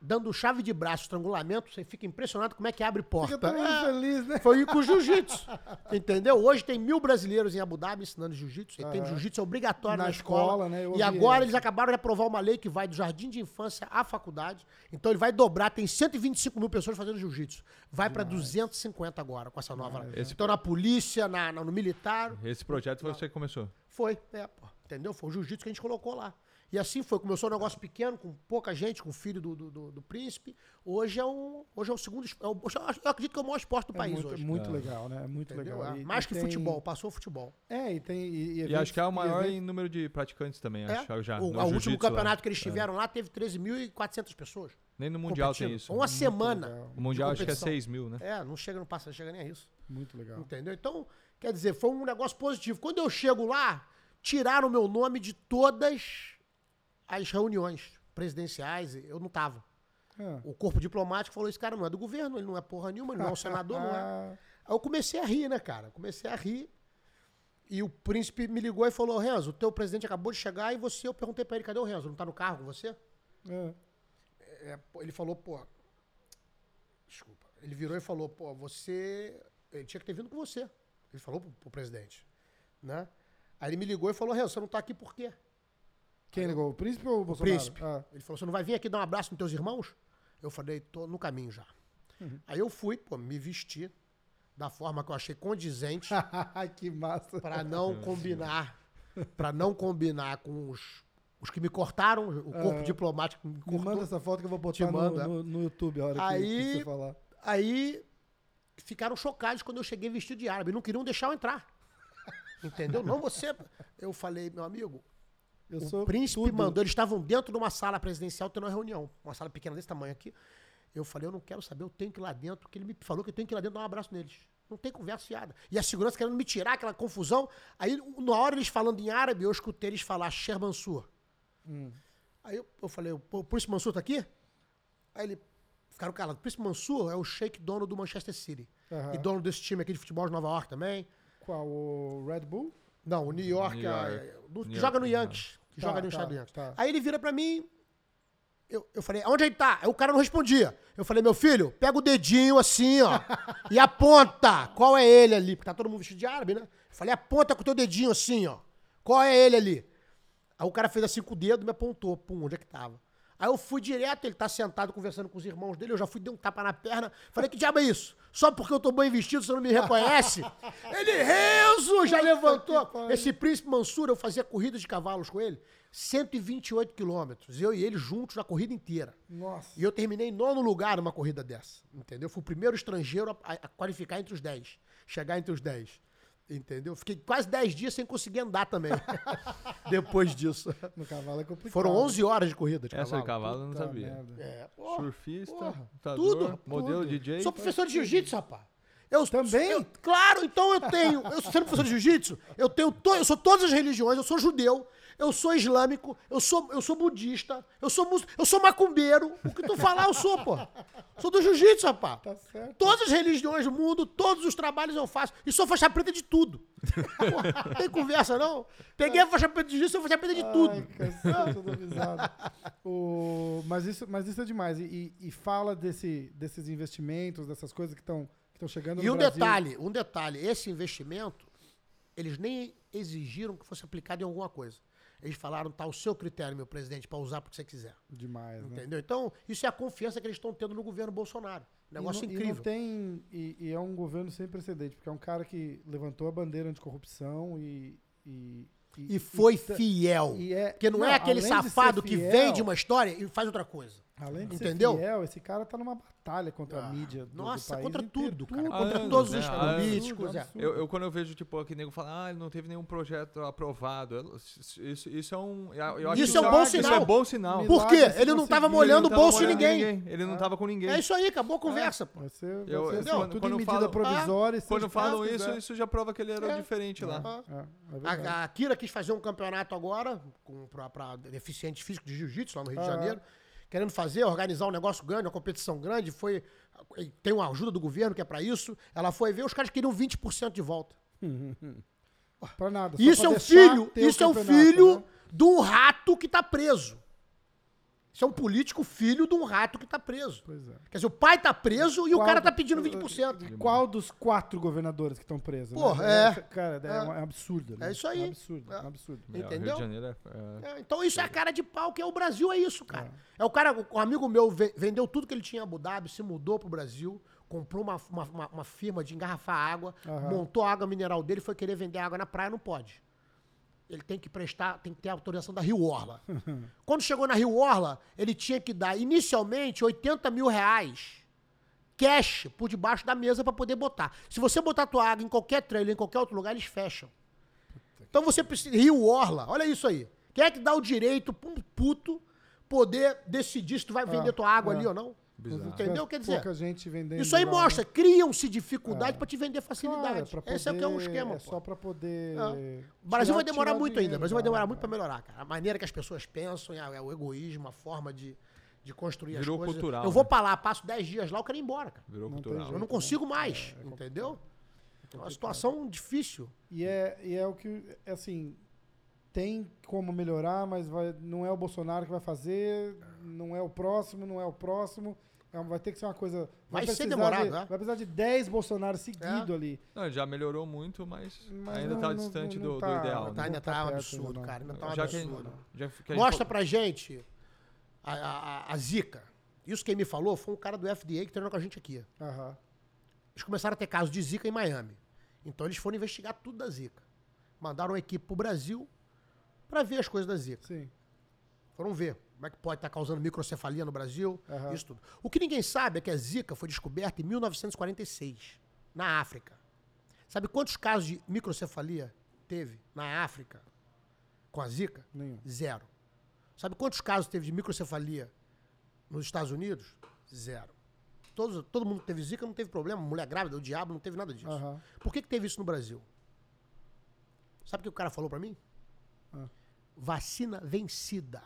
dando chave de braço, estrangulamento, você fica impressionado como é que abre porta. Fica todo É, feliz, né? Foi com o jiu-jitsu. Entendeu? Hoje tem mil brasileiros em Abu Dhabi ensinando jiu-jitsu. E tem jiu-jitsu é obrigatório na, Na escola. escola, né? E agora eles acabaram de aprovar uma lei que vai do jardim de infância à faculdade. Então ele vai dobrar. Tem 125 mil pessoas fazendo jiu-jitsu. Vai pra 250 agora com essa nova lei. Esse- Então na polícia, na, na- no militar. Esse projeto foi você que começou. Foi, é, pô, entendeu? Foi o jiu-jitsu que a gente colocou lá. E assim foi. Começou um negócio pequeno, com pouca gente, com o filho do, do, do- do príncipe. Hoje é, um, hoje é o segundo. é o- eu acredito que é o maior esporte do É país muito, hoje. muito legal, né? É muito Entendeu? legal. É, E- Mais e que tem- futebol, passou o futebol. É, e tem. E, E acho que é o maior em número de praticantes também, É. acho. Já, o no a último jiu-jitsu lá. campeonato que eles tiveram lá teve 13.400 pessoas. Nem no Mundial tem isso. Uma semana. legal. O Mundial acho que é competição. 6 mil, né? É, não chega, não passa, não chega nem a isso. Muito legal. Entendeu? Então, quer dizer, foi um negócio positivo. Quando eu chego lá, tiraram o meu nome de todas as reuniões presidenciais, eu não tava. É. O corpo diplomático falou: esse cara não é do governo, ele não é porra nenhuma, ele não é um senador, não é. Ah, Aí eu comecei a rir, né, cara? Comecei a rir. E o príncipe me ligou e falou: Renzo, o teu presidente acabou de chegar e você, eu perguntei pra ele: cadê o Renzo? Não tá no carro com você? É. É, ele falou: pô. Desculpa. Ele virou e falou: pô, você. Ele tinha que ter vindo com você. Ele falou pro, pro presidente. Né? Aí ele me ligou e falou: Renzo, você não tá aqui por quê? Quem ligou? O príncipe ou o O Bolsonaro? príncipe. Ah. Ele falou: você não vai vir aqui dar um abraço nos teus irmãos? Eu falei: tô no caminho já. Aí eu fui, pô, me vesti da forma que eu achei condizente. que massa. Pra não combinar. Pra não combinar com os, os que me cortaram, o corpo É. diplomático que me Me cortou. manda essa foto que eu vou botar no, no, no YouTube a hora que- que, Aí- você falar. Aí ficaram chocados quando eu cheguei vestido de árabe. Não queriam deixar eu entrar. Entendeu? Não você. Eu falei, meu amigo, Eu o príncipe tudo. mandou. Eles estavam dentro de uma sala presidencial tendo uma reunião. Uma sala pequena desse tamanho aqui. Eu falei, eu não quero saber, eu tenho que ir lá dentro, porque ele me falou que eu tenho que ir lá dentro dar um abraço neles. Não tem conversa fiada. E a segurança querendo me tirar aquela confusão. Aí, na hora eles falando em árabe, eu escutei eles falar Sher Mansur. Hum. Aí eu, eu falei, o Príncipe Mansur tá aqui? Aí ele ficaram calados. O Príncipe Mansur é o sheik dono do Manchester City. Aham. E dono desse time aqui de futebol de Nova York também. Qual? O Red Bull? Não, o New York, New é- York. do- que New joga no York, Yankees. Que Tá, joga no tá, estado Yankees. tá. Aí ele vira pra mim. Eu, eu falei, onde ele tá? Aí o cara não respondia. Eu falei, meu filho, pega o dedinho assim, ó, e aponta. Qual é ele ali? Porque tá todo mundo vestido de árabe, né? Eu falei, aponta com o teu dedinho assim, ó. Qual é ele ali? Aí o cara fez assim com o dedo e me apontou. Pum, onde é que tava? Aí eu fui direto, ele tá sentado conversando com os irmãos dele, eu já fui, dei um tapa na perna. Falei, que diabo é isso? Só porque eu tô bem vestido, você não me reconhece? ele, Renzo, já levantou. Esse príncipe Mansur, eu fazia corrida de cavalos com ele, 128 quilômetros. Eu e ele juntos na corrida inteira. Nossa. E eu terminei em nono lugar numa corrida dessa. Entendeu? Fui o primeiro estrangeiro a, a qualificar entre os 10. Chegar entre os 10. Entendeu? Fiquei quase 10 dias sem conseguir andar também. Depois disso. No cavalo é complicado. Foram 11 horas de corrida de Essa cavalo. de cavalo eu não sabia. merda. É, porra, Surfista, porra, tudo, modelo tudo. DJ. Sou professor de jiu-jitsu, rapaz. Eu, Também? eu- claro, então eu tenho. Eu sendo professor de jiu-jitsu, eu tenho to, eu sou todas as religiões, eu sou judeu, eu sou islâmico, eu sou, eu sou budista, eu sou mus- eu sou macumbeiro. O que tu falar, eu sou, pô. Sou do jiu-jitsu, rapaz. Tá certo. Todas as religiões do mundo, todos os trabalhos eu faço. E sou faixa preta de tudo. Não tem conversa, não. Peguei a faixa preta de jiu-jitsu, sou faixa preta de tudo. Ai, cacete, eu. O, mas, isso, mas isso é demais. E, e- fala desse, desses investimentos, dessas coisas que estão que chegando E um Brasil. detalhe, um detalhe, esse investimento, eles nem exigiram que fosse aplicado em alguma coisa. Eles falaram, tá o seu critério, meu presidente, para usar porque você quiser. Demais, né? Entendeu? Então, isso é a confiança que eles estão tendo no governo Bolsonaro. Negócio e não, incrível. E, tem, e, e é um governo sem precedente, porque é um cara que levantou a bandeira anticorrupção e. E, E foi tá- fiel. e é- Porque não, é não, aquele de ser safado que fiel- vende uma história e faz outra coisa. Além de Entendeu? ser fiel, esse cara tá numa batalha contra a mídia. Do, Nossa, do país contra inteiro. tudo, cara. Contra anos, todos né? os políticos. é. Eu, eu, quando eu vejo, tipo, aqui nego fala, ah, ele não teve nenhum projeto aprovado. Isso, isso é um. eu- acho Isso que é um bom sinal. Isso é bom sinal. Por quê? Ele não tava molhando o bolso de molhando ninguém. Ele não tava com ninguém. É isso aí, acabou a conversa, pô. Vai ser, vai Eu- ser entendeu? tudo Quando em medida falo- provisória. e Quando falam isso, isso já prova que ele era É. diferente lá. Ah. É, é. A, Kira quis fazer um campeonato agora com, pra, pra deficiente físico de jiu-jitsu lá no Rio de Ah, Janeiro. Querendo fazer, organizar um negócio grande, uma competição grande. Foi, tem uma ajuda do governo que é pra isso. Ela foi ver, os caras queriam 20% de volta. Pra nada. só Isso é um filho, isso é um filho né? de um rato que tá preso. Isso é um político filho de um rato que tá preso. Pois é. Quer dizer, o pai tá preso e o cara tá pedindo 20%. Qual dos quatro governadores que estão presos? né? Porra, é. Cara, é, É. um, é um absurdo. né? É isso aí. É um absurdo, é um É. absurdo. É, o Rio Entendeu? de Janeiro é- é- É, então isso é a cara de pau que é o Brasil, é isso, cara. É, o cara, um amigo meu ve- vendeu tudo que ele tinha em Abu Dhabi, se mudou pro Brasil, comprou uma, uma, uma- uma firma de engarrafar água, Aham. montou a água mineral dele, foi querer vender água na praia, não pode. Ele tem que prestar, tem que ter a autorização da Rio Orla. Quando chegou na Rio Orla, ele tinha que dar inicialmente 80 mil reais cash por debaixo da mesa para poder botar. Se você botar tua água em qualquer trailer, em qualquer outro lugar, eles fecham. Então você precisa. Rio Orla, olha isso aí. Quem é que dá o direito pra um puto poder decidir se tu vai vender tua água é. ali ou não? Bizarro. Entendeu? Quer dizer, Pouca gente vendendo. isso aí lá, mostra, né? criam-se dificuldade pra te vender Claro, facilidade. pra Esse é o que é um esquema, É pô. só pra poder. É. O Brasil tirar- vai demorar muito dinheiro, ainda. O Brasil vai demorar vai, muito pra vai. melhorar, cara. A maneira que as pessoas pensam, é é o egoísmo, a forma de, de construir Virou as coisas. cultural, Eu vou né? pra lá, passo 10 dias lá, eu quero ir embora, cara. Virou Não cultural. jeito. Eu não consigo mais, entendeu? É uma situação difícil. E é, e é o que, é assim, tem como melhorar, mas vai, não é o Bolsonaro que vai fazer, não é o próximo, não é o próximo. É, vai ter que ser uma coisa. Vai ser precisar demorado, de, né? Vai precisar de 10 Bolsonaro seguido É. ali. Não, já melhorou muito, mas, Mas ainda não- tá não- distante não- do, não do tá- ideal. Tá, né? ainda Não tá tá um absurdo, cara. Ainda tá um já que, absurdo. já que a gente Mostra falou- pra gente a, a, a Zika. Isso quem me falou foi um cara do FDA que treinou com a gente aqui. Aham. Eles começaram a ter casos de Zika em Miami. Então eles foram investigar tudo da Zika. Mandaram uma equipe pro Brasil pra ver as coisas da Zika. Sim. Foram ver como é que pode estar causando microcefalia no Brasil, Aham. isso tudo. O que ninguém sabe é que a Zika foi descoberta em 1946, na África. Sabe quantos casos de microcefalia teve na África com a Zika? Nenhum. Zero. Sabe quantos casos teve de microcefalia nos Estados Unidos? Zero. Todos, todo mundo que teve Zika não teve problema. Mulher grávida, o diabo, não teve nada disso. Aham. Por que, que teve isso no Brasil? Sabe o que o cara falou pra mim? Ah. Vacina vencida.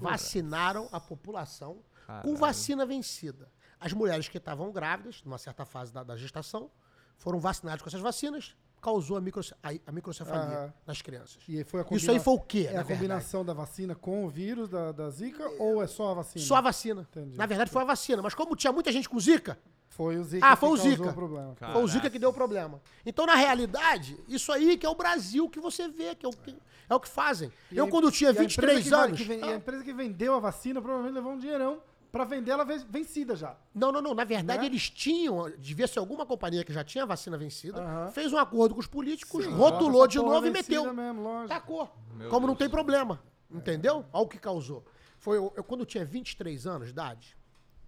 Vacinaram a população com Caralho. vacina vencida. As mulheres que estavam grávidas, numa certa fase da, da gestação, foram vacinadas com essas vacinas, causou a, microce- a- a microcefalia Aham. nas crianças. E foi a Isso aí foi o quê, É na a verdade? combinação da vacina com o vírus da, da Zika ou é só a vacina? Só a vacina. Entendi. Na verdade, foi a vacina. Mas como tinha muita gente com Zika, Foi o Zika Ah, que foi o o problema. Cara. foi o Zika Caraca. que deu o problema. Então, na realidade, isso aí que é o Brasil que você vê, que é o que, é o que fazem. E Eu, a- quando tinha e a empresa 23 que vai- anos. que e Ah, a empresa que vendeu a vacina provavelmente levou um dinheirão pra vender ela ven- vencida já. Não, não, não. Na verdade, Né? eles tinham, devia ser alguma companhia que já tinha vacina vencida, fez um acordo com os políticos, Sim, rotulou de novo e vencida meteu. Mesmo, lógico. Tacou. Meu Como não Deus. tem problema. Entendeu? Olha o que causou. Foi eu, eu, quando eu tinha 23 anos de idade,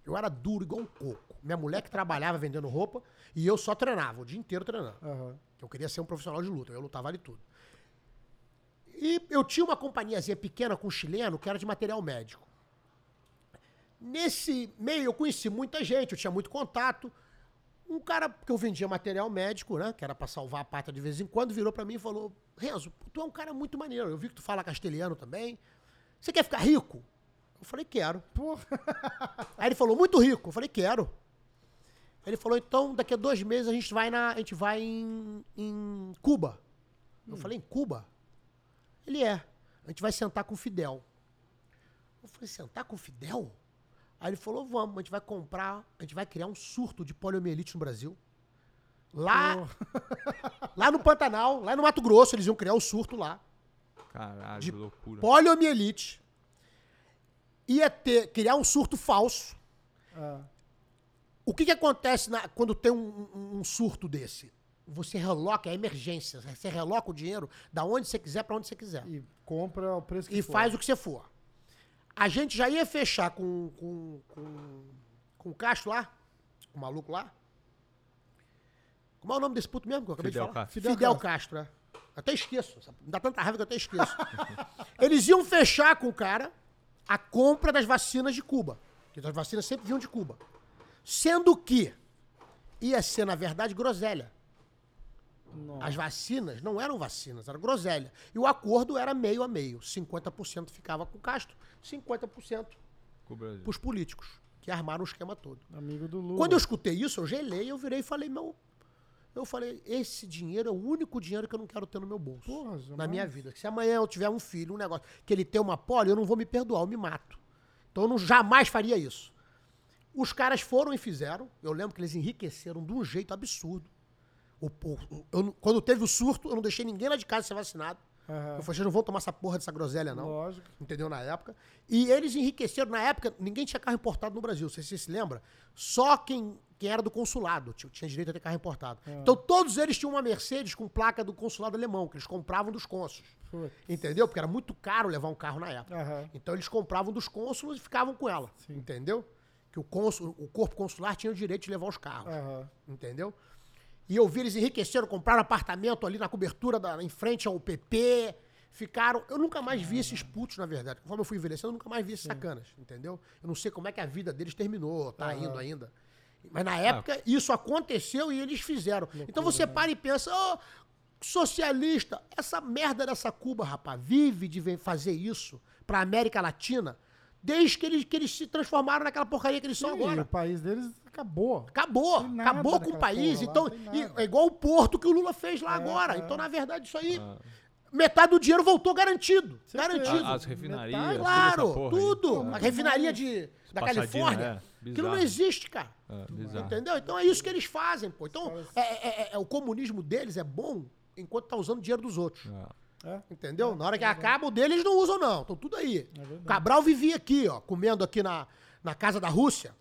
eu era duro igual um coco. Minha mulher que trabalhava vendendo roupa e eu só treinava, o dia inteiro treinando. Aham. Eu queria ser um profissional de luta, eu lutava ali tudo. E eu tinha uma companhiazinha pequena com um chileno que era de material médico. Nesse meio eu conheci muita gente, eu tinha muito contato. Um cara que eu vendia material médico, né, que era pra salvar a pata de vez em quando, virou pra mim e falou: "Renzo, tu é um cara muito maneiro. Eu vi que tu fala castelhano também. Você quer ficar rico?" Eu falei: "Quero". Porra. Aí ele falou, muito rico. Eu falei, quero. Ele falou, então, daqui a dois meses a gente vai, na, a gente vai em, em Cuba. Eu falei, em Cuba? Ele é. A gente vai sentar com o Fidel. Eu falei, sentar com o Fidel? Aí ele falou, vamos, a gente vai comprar, a gente vai criar um surto de poliomielite no Brasil. Lá, lá no Pantanal, lá no Mato Grosso, eles iam criar o surto lá Caralho, de que loucura. poliomielite. Ia ter, criar um surto falso. Ah, O que, que acontece na- quando tem um, um- um surto desse? Você reloca, é emergência. Você reloca o dinheiro da onde você quiser para onde você quiser. e compra o preço que E for. faz o que você for. A gente já ia fechar com, com, com, com o Castro lá, com o maluco lá. Como é o nome desse puto mesmo que eu acabei Fidel de falar? Castro. Fidel, Fidel Castro, é. Até esqueço. Me dá tanta raiva que eu até esqueço. Eles iam fechar com o cara a compra das vacinas de Cuba. Porque as vacinas sempre vinham de Cuba. Sendo que ia ser, na verdade, groselha. Nossa. As vacinas não eram vacinas, era groselha. E o acordo era meio a meio. 50% ficava com o Castro, 50% Com o Brasil. para os políticos, que armaram o esquema todo. Amigo do Lula. Quando eu escutei isso, eu gelei, eu virei e falei, meu. Eu falei, esse dinheiro é o único dinheiro que eu não quero ter no meu bolso. Porra, na jamais. minha vida. Se amanhã eu tiver um filho, um negócio, que ele tem uma poli, eu não vou me perdoar, eu me mato. Então eu não, jamais faria isso. Os caras foram e fizeram. Eu lembro que eles enriqueceram de um jeito absurdo. O, o- o- eu quando teve o surto, eu não deixei ninguém lá de casa ser vacinado. Aham. Eu falei, não vão tomar essa porra dessa groselha, não Lógico. entendeu? Na época. E eles enriqueceram. Na época, ninguém tinha carro importado no Brasil, se você se lembra. Só quem, quem era do consulado tinha, tinha direito a ter carro importado. Então, todos eles tinham uma Mercedes com placa do consulado alemão, que eles compravam dos cônsulos. Putz. Entendeu? Porque era muito caro levar um carro na época. Aham. Então, eles compravam dos cônsulos e ficavam com ela. Sim. Entendeu? Que o, cônsul, o corpo consular tinha o direito de levar os carros. Entendeu? E eu vi eles enriqueceram, compraram apartamento ali na cobertura, da, em frente ao PP. Ficaram. Eu nunca mais vi esses putos, na verdade. Conforme eu fui envelhecendo, eu nunca mais vi esses sacanas, entendeu? Eu não sei como é que a vida deles terminou, tá Aham. indo ainda. Mas na época, isso aconteceu e eles fizeram. então você para e pensa, ô, socialista, essa merda dessa Cuba, rapaz, vive de fazer isso pra América Latina desde que eles, que eles se transformaram naquela porcaria que eles são E agora. o país deles acabou. Acabou, acabou com o país. então, e é igual o Porto que o Lula fez lá É, agora. é. Então, na verdade, isso aí, metade do dinheiro voltou garantido. Garantido. As refinarias, Metade, Claro, aí. tudo. É. A refinaria de, da Passadinha, Califórnia. é, Aquilo não existe, cara. É, bizarro. Entendeu? Então é isso que eles fazem, pô. Então, é, é- é- é- o comunismo deles é bom enquanto tá usando dinheiro dos outros. É. É. Entendeu? Na hora que acaba, o deles não usam, não. Estão tudo aí. Cabral vivia aqui, ó, comendo aqui na, na casa da Rússia.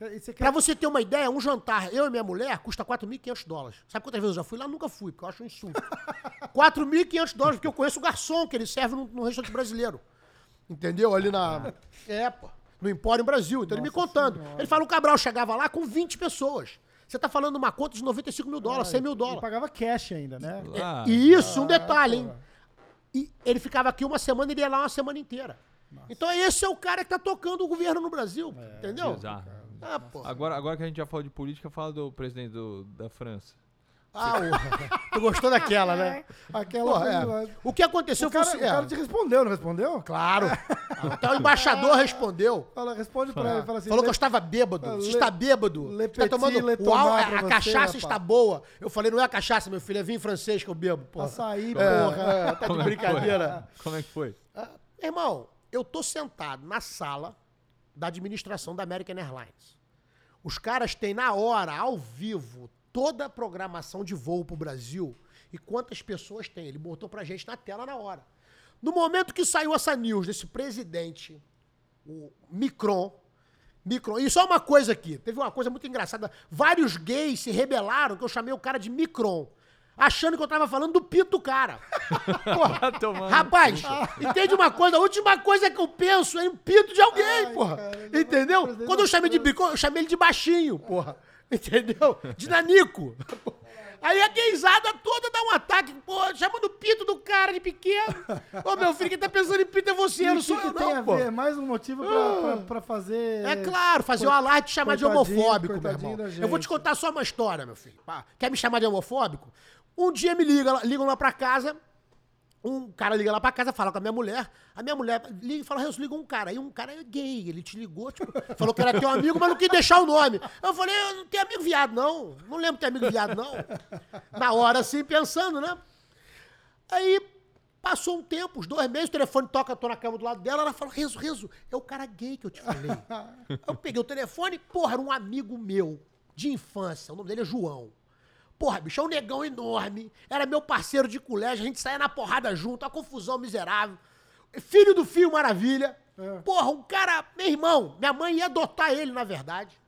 E você quer- Pra você ter uma ideia, um jantar, eu e minha mulher, custa 4.500 dólares. Sabe quantas vezes eu já fui lá? Nunca fui, porque eu acho um insulto. 4.500 dólares, porque eu conheço o garçom que ele serve num, num restaurante brasileiro. Entendeu? Ali na... É, pô. No Empório Brasil. Então ele me contando. Ele fala, o Cabral chegava lá com 20 pessoas. Você tá falando uma conta de 95 mil dólares, 100 mil E dólares. pagava cash ainda, né? Ah, E isso, um detalhe, hein? E ele ficava aqui uma semana e ele ia lá uma semana inteira. Então esse é o cara que tá tocando o governo no Brasil, entendeu? bizarro. Ah. Agora, agora que a gente já falou de política, fala do presidente do- da França. Ah, o- tu gostou daquela, né? Aquela Pô, foi é. O que aconteceu O cara, foi o cara é, te respondeu, não respondeu? Claro. Até o embaixador respondeu. Fala, responde pra ele. Fala assim, Falou que eu "Le- estava bêbado. Le- Você está bêbado. Le Você tá tomando. petit, le Uau, tomar a, a você, cachaça rapaz." está boa. Eu falei, não é a cachaça, meu filho, é vinho francês que eu bebo. Porra. Açaí, É, porra. é, tá de é brincadeira. Como é que foi? Ah, irmão, eu tô sentado na sala da administração da American Airlines. Os caras têm na hora, ao vivo, toda a programação de voo pro Brasil e quantas pessoas tem. Ele botou pra gente na tela na hora. No momento que saiu essa news desse presidente, o Micron, Micron, e só uma coisa aqui, teve uma coisa muito engraçada. Vários gays se rebelaram que eu chamei o cara de Micron. Achando que eu tava falando do pinto do cara. Porra, rapaz, entende uma coisa? A última coisa que eu penso é em pinto de alguém, porra. cara, Entendeu? Quando eu chamei de bico, eu chamei ele de baixinho, porra. Entendeu? De nanico. Aí a gaysada toda dá um ataque, pô, chamando o pinto do cara de pequeno. Ô, meu filho, quem tá pensando em pinto é você, E não que, sou que eu tem a não, pô. ver? Mais um motivo pra, pra, pra fazer... É claro, fazer o alarde e chamar de homofóbico, meu irmão. Eu vou te contar só uma história, meu filho. Quer me chamar de homofóbico? Um dia me liga, ligam lá pra casa, um cara liga lá pra casa, fala com a minha mulher, a minha mulher liga e fala, Renzo, liga um cara. Aí um cara é gay, ele te ligou, tipo, falou que era teu amigo, mas não quis deixar o nome. Eu falei, eu não tenho amigo viado, não. Não lembro ter amigo viado, não. Na hora, assim, pensando, né? Aí passou um tempo, uns dois meses, o telefone toca, eu tô na cama do lado dela, ela fala, Renzo, Renzo, é o cara gay que eu te falei. eu peguei o telefone, porra, era um amigo meu, de infância, o nome dele é João. Porra, bicho, é um negão enorme, era meu parceiro de colégio, a gente saía na porrada junto, a confusão miserável. Filho do Fio Maravilha. É. Porra, um cara, meu irmão, minha mãe ia adotar ele, na verdade.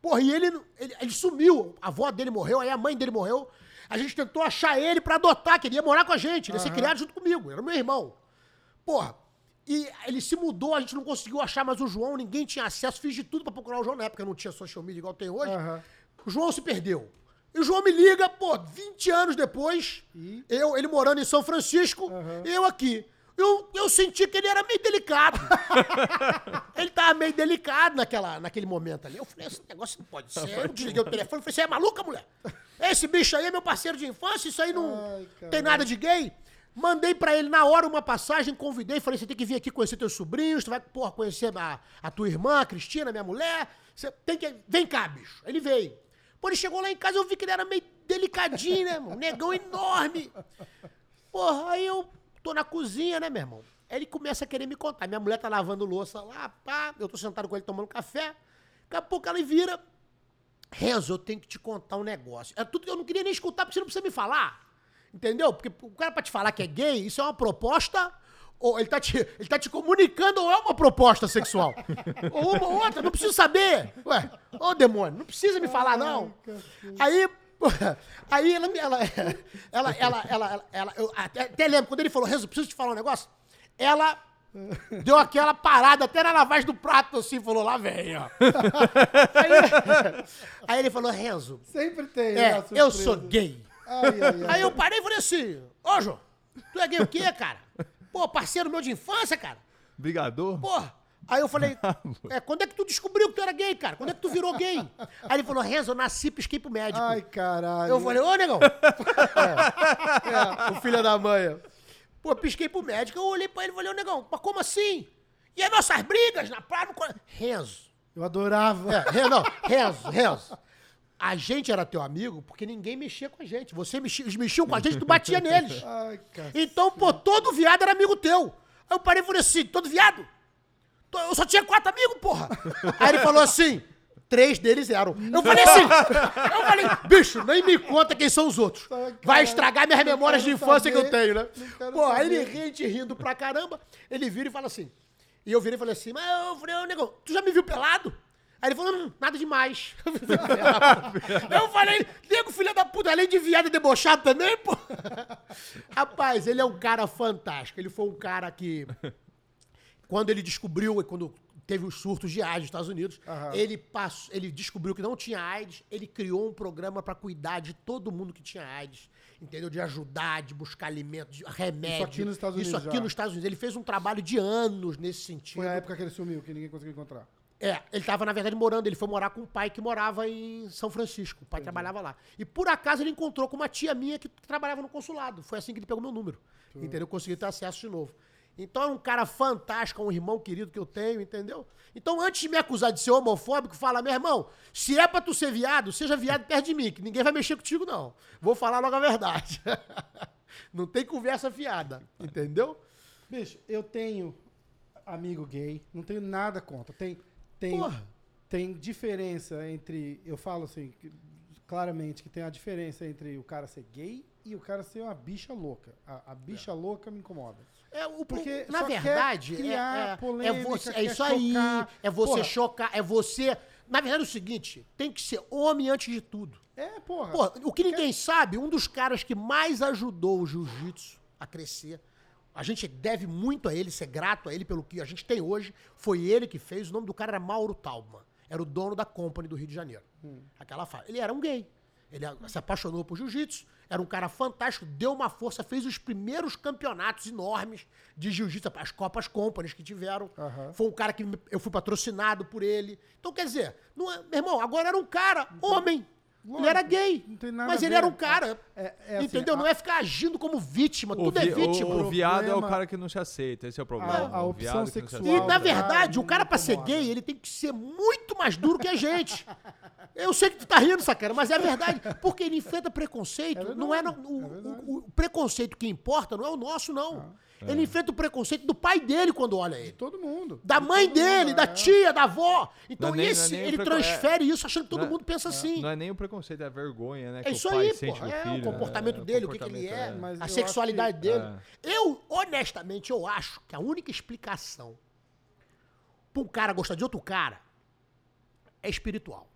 Porra, e ele, ele, ele sumiu. A avó dele morreu, aí a mãe dele morreu. A gente tentou achar ele pra adotar, que ele ia morar com a gente, ele ia ser criado junto comigo, era meu irmão. Porra, e ele se mudou, a gente não conseguiu achar mais o João, ninguém tinha acesso, fiz de tudo pra procurar o João, na época não tinha social media igual tem hoje. Aham. O João se perdeu. E o João me liga, pô, 20 anos depois, E? eu, ele morando em São Francisco, eu aqui. Eu, eu senti que ele era meio delicado. ele tava meio delicado naquela, naquele momento ali. Eu falei, esse negócio não pode ser. Eu desliguei o telefone e falei, você é maluca, mulher? Esse bicho aí é meu parceiro de infância, isso aí não Ai, tem nada de gay. Mandei pra ele na hora uma passagem, convidei, falei, você tem que vir aqui conhecer teus sobrinhos, tu vai, porra, conhecer a, a tua irmã, a Cristina, minha mulher. Você tem que. Vem cá, bicho. Ele veio. Pô, ele chegou lá em casa, eu vi que ele era meio delicadinho, né? Um negão enorme. Porra, aí eu tô na cozinha, né, meu irmão? Aí ele começa a querer me contar. Minha mulher tá lavando louça lá, pá. Eu tô sentado com ele tomando café. Daqui a pouco ela vira. Renzo, eu tenho que te contar um negócio. É tudo que eu não queria nem escutar, porque você não precisa me falar. Entendeu? Porque o cara pra te falar que é gay, isso é uma proposta. Ou ele tá te, ele tá te comunicando ou é uma proposta sexual? ou uma ou outra, não preciso saber. Ué, ô demônio, não precisa me falar, não. Aí, aí ela, ela, ela, ela, ela, ela, eu até, lembro, quando ele falou, Renzo, preciso te falar um negócio. Ela deu aquela parada até na lavagem do prato, assim, falou, lá vem, ó. Aí, aí ele falou, Renzo, Sempre tem, né, é, eu sou gay. Ai, ai, ai. Aí eu parei e falei assim, ô, João, tu é gay o quê, cara? Pô, parceiro meu de infância, cara. Brigador? Porra. Aí eu falei, é, quando é que tu descobriu que tu era gay, cara? Quando é que tu virou gay? Aí ele falou, Renzo, eu nasci e pisquei pro médico. Ai, caralho. Eu falei, ô, negão. É, é, o filho da mãe. Pô, pisquei pro médico, eu olhei pra ele e falei, ô, negão, mas como assim? E as nossas brigas na praia... No... Renzo. Eu adorava. É, não, Renzo, Renzo. A gente era teu amigo porque ninguém mexia com a gente. Você mexia, eles mexiam com a gente, tu batia neles. Ai. Então, pô, todo viado era amigo teu. Aí eu parei e falei assim, todo viado? Eu só tinha quatro amigos, porra. Aí ele falou assim, três deles eram. Eu falei assim, eu falei, bicho, nem me conta quem são os outros. Vai estragar minhas memórias de infância que eu saber, tenho, né? Pô, aí ele saber. ri, a gente rindo pra caramba, ele vira e fala assim, e eu virei e falei assim, mas eu falei, ô, negão, tu já me viu pelado? Aí ele falou, hum, nada demais. eu falei, nego, filha da puta, além de viado e debochado também, pô. Rapaz, ele é um cara fantástico. Ele foi um cara que, quando ele descobriu, quando teve os surtos de AIDS nos Estados Unidos, Aham. ele, passou, ele descobriu que não tinha AIDS, ele criou um programa pra cuidar de todo mundo que tinha AIDS. Entendeu? De ajudar, de buscar alimentos, de remédio. Isso aqui nos Estados Isso Unidos aqui já. nos Estados Unidos. Ele fez um trabalho de anos nesse sentido. Foi a época que ele sumiu, que ninguém conseguiu encontrar. É, ele tava, na verdade, morando. Ele foi morar com um pai que morava em São Francisco. O pai trabalhava lá. E por acaso ele encontrou com uma tia minha que trabalhava no consulado. Foi assim que ele pegou meu número. Entendeu? Eu consegui ter acesso de novo. Então é um cara fantástico, é um irmão querido que eu tenho, entendeu? Então, antes de me acusar de ser homofóbico, fala, meu irmão, se é pra tu ser viado, seja viado perto de mim, que ninguém vai mexer contigo, não. Vou falar logo a verdade. não tem conversa fiada, entendeu? Bicho, eu tenho amigo gay, não tenho nada contra. Tem, tem, Porra. tem diferença entre. Eu falo assim, claramente que tem a diferença entre o cara ser gay e o cara ser uma bicha louca. A, a bicha louca me incomoda. É, o, Porque na quer verdade, é- criar é, é, polêmica, você, é quer isso aí. chocar. É você Porra. chocar, é você. Na verdade, é o seguinte: tem que ser homem antes de tudo. É, porra. Pô, o que ninguém sabe, um dos caras que mais ajudou o jiu-jitsu a crescer, a gente deve muito a ele, ser grato a ele pelo que a gente tem hoje, foi ele que fez. O nome do cara era Mauro Talman. Era o dono da Company do Rio de Janeiro. Aquela fala. Ele era um gay. Ele se apaixonou por jiu-jitsu, era um cara fantástico, deu uma força, fez os primeiros campeonatos enormes de jiu-jitsu, as Copas Companies que tiveram. Aham. Foi um cara que eu fui patrocinado por ele. Então, quer dizer, não é- meu irmão, agora era um cara, homem. Ele era gay. não tem nada mas ele era um cara. É- é assim, entendeu? a- Não é ficar agindo como vítima. Tudo é vi- vítima. o, o viado é o Problema- cara que não se aceita, esse é o problema. A- a O opção sexual E, na verdade, o cara, pra ser gay, ele tem que ser muito mais duro que a gente. Eu sei que tu tá rindo, sacana, mas é a verdade. Porque ele enfrenta preconceito. É verdade, não é, no- é o, o- o preconceito que importa não é o nosso, não. Ele enfrenta o preconceito do pai dele quando olha ele. Todo mundo. Da mãe Todo mundo, dele, da é. tia, da avó. Então é nem- esse, é ele preco- transfere isso achando que todo Não é- mundo pensa assim. Não é nem o preconceito, é a vergonha, né? É que isso o pai aí, sente pô. É filho, o comportamento né? O dele, o que, que ele comportamento, é, a eu sexualidade acho dele. Eu, honestamente, eu acho que a única explicação pra um cara gostar de outro cara é espiritual.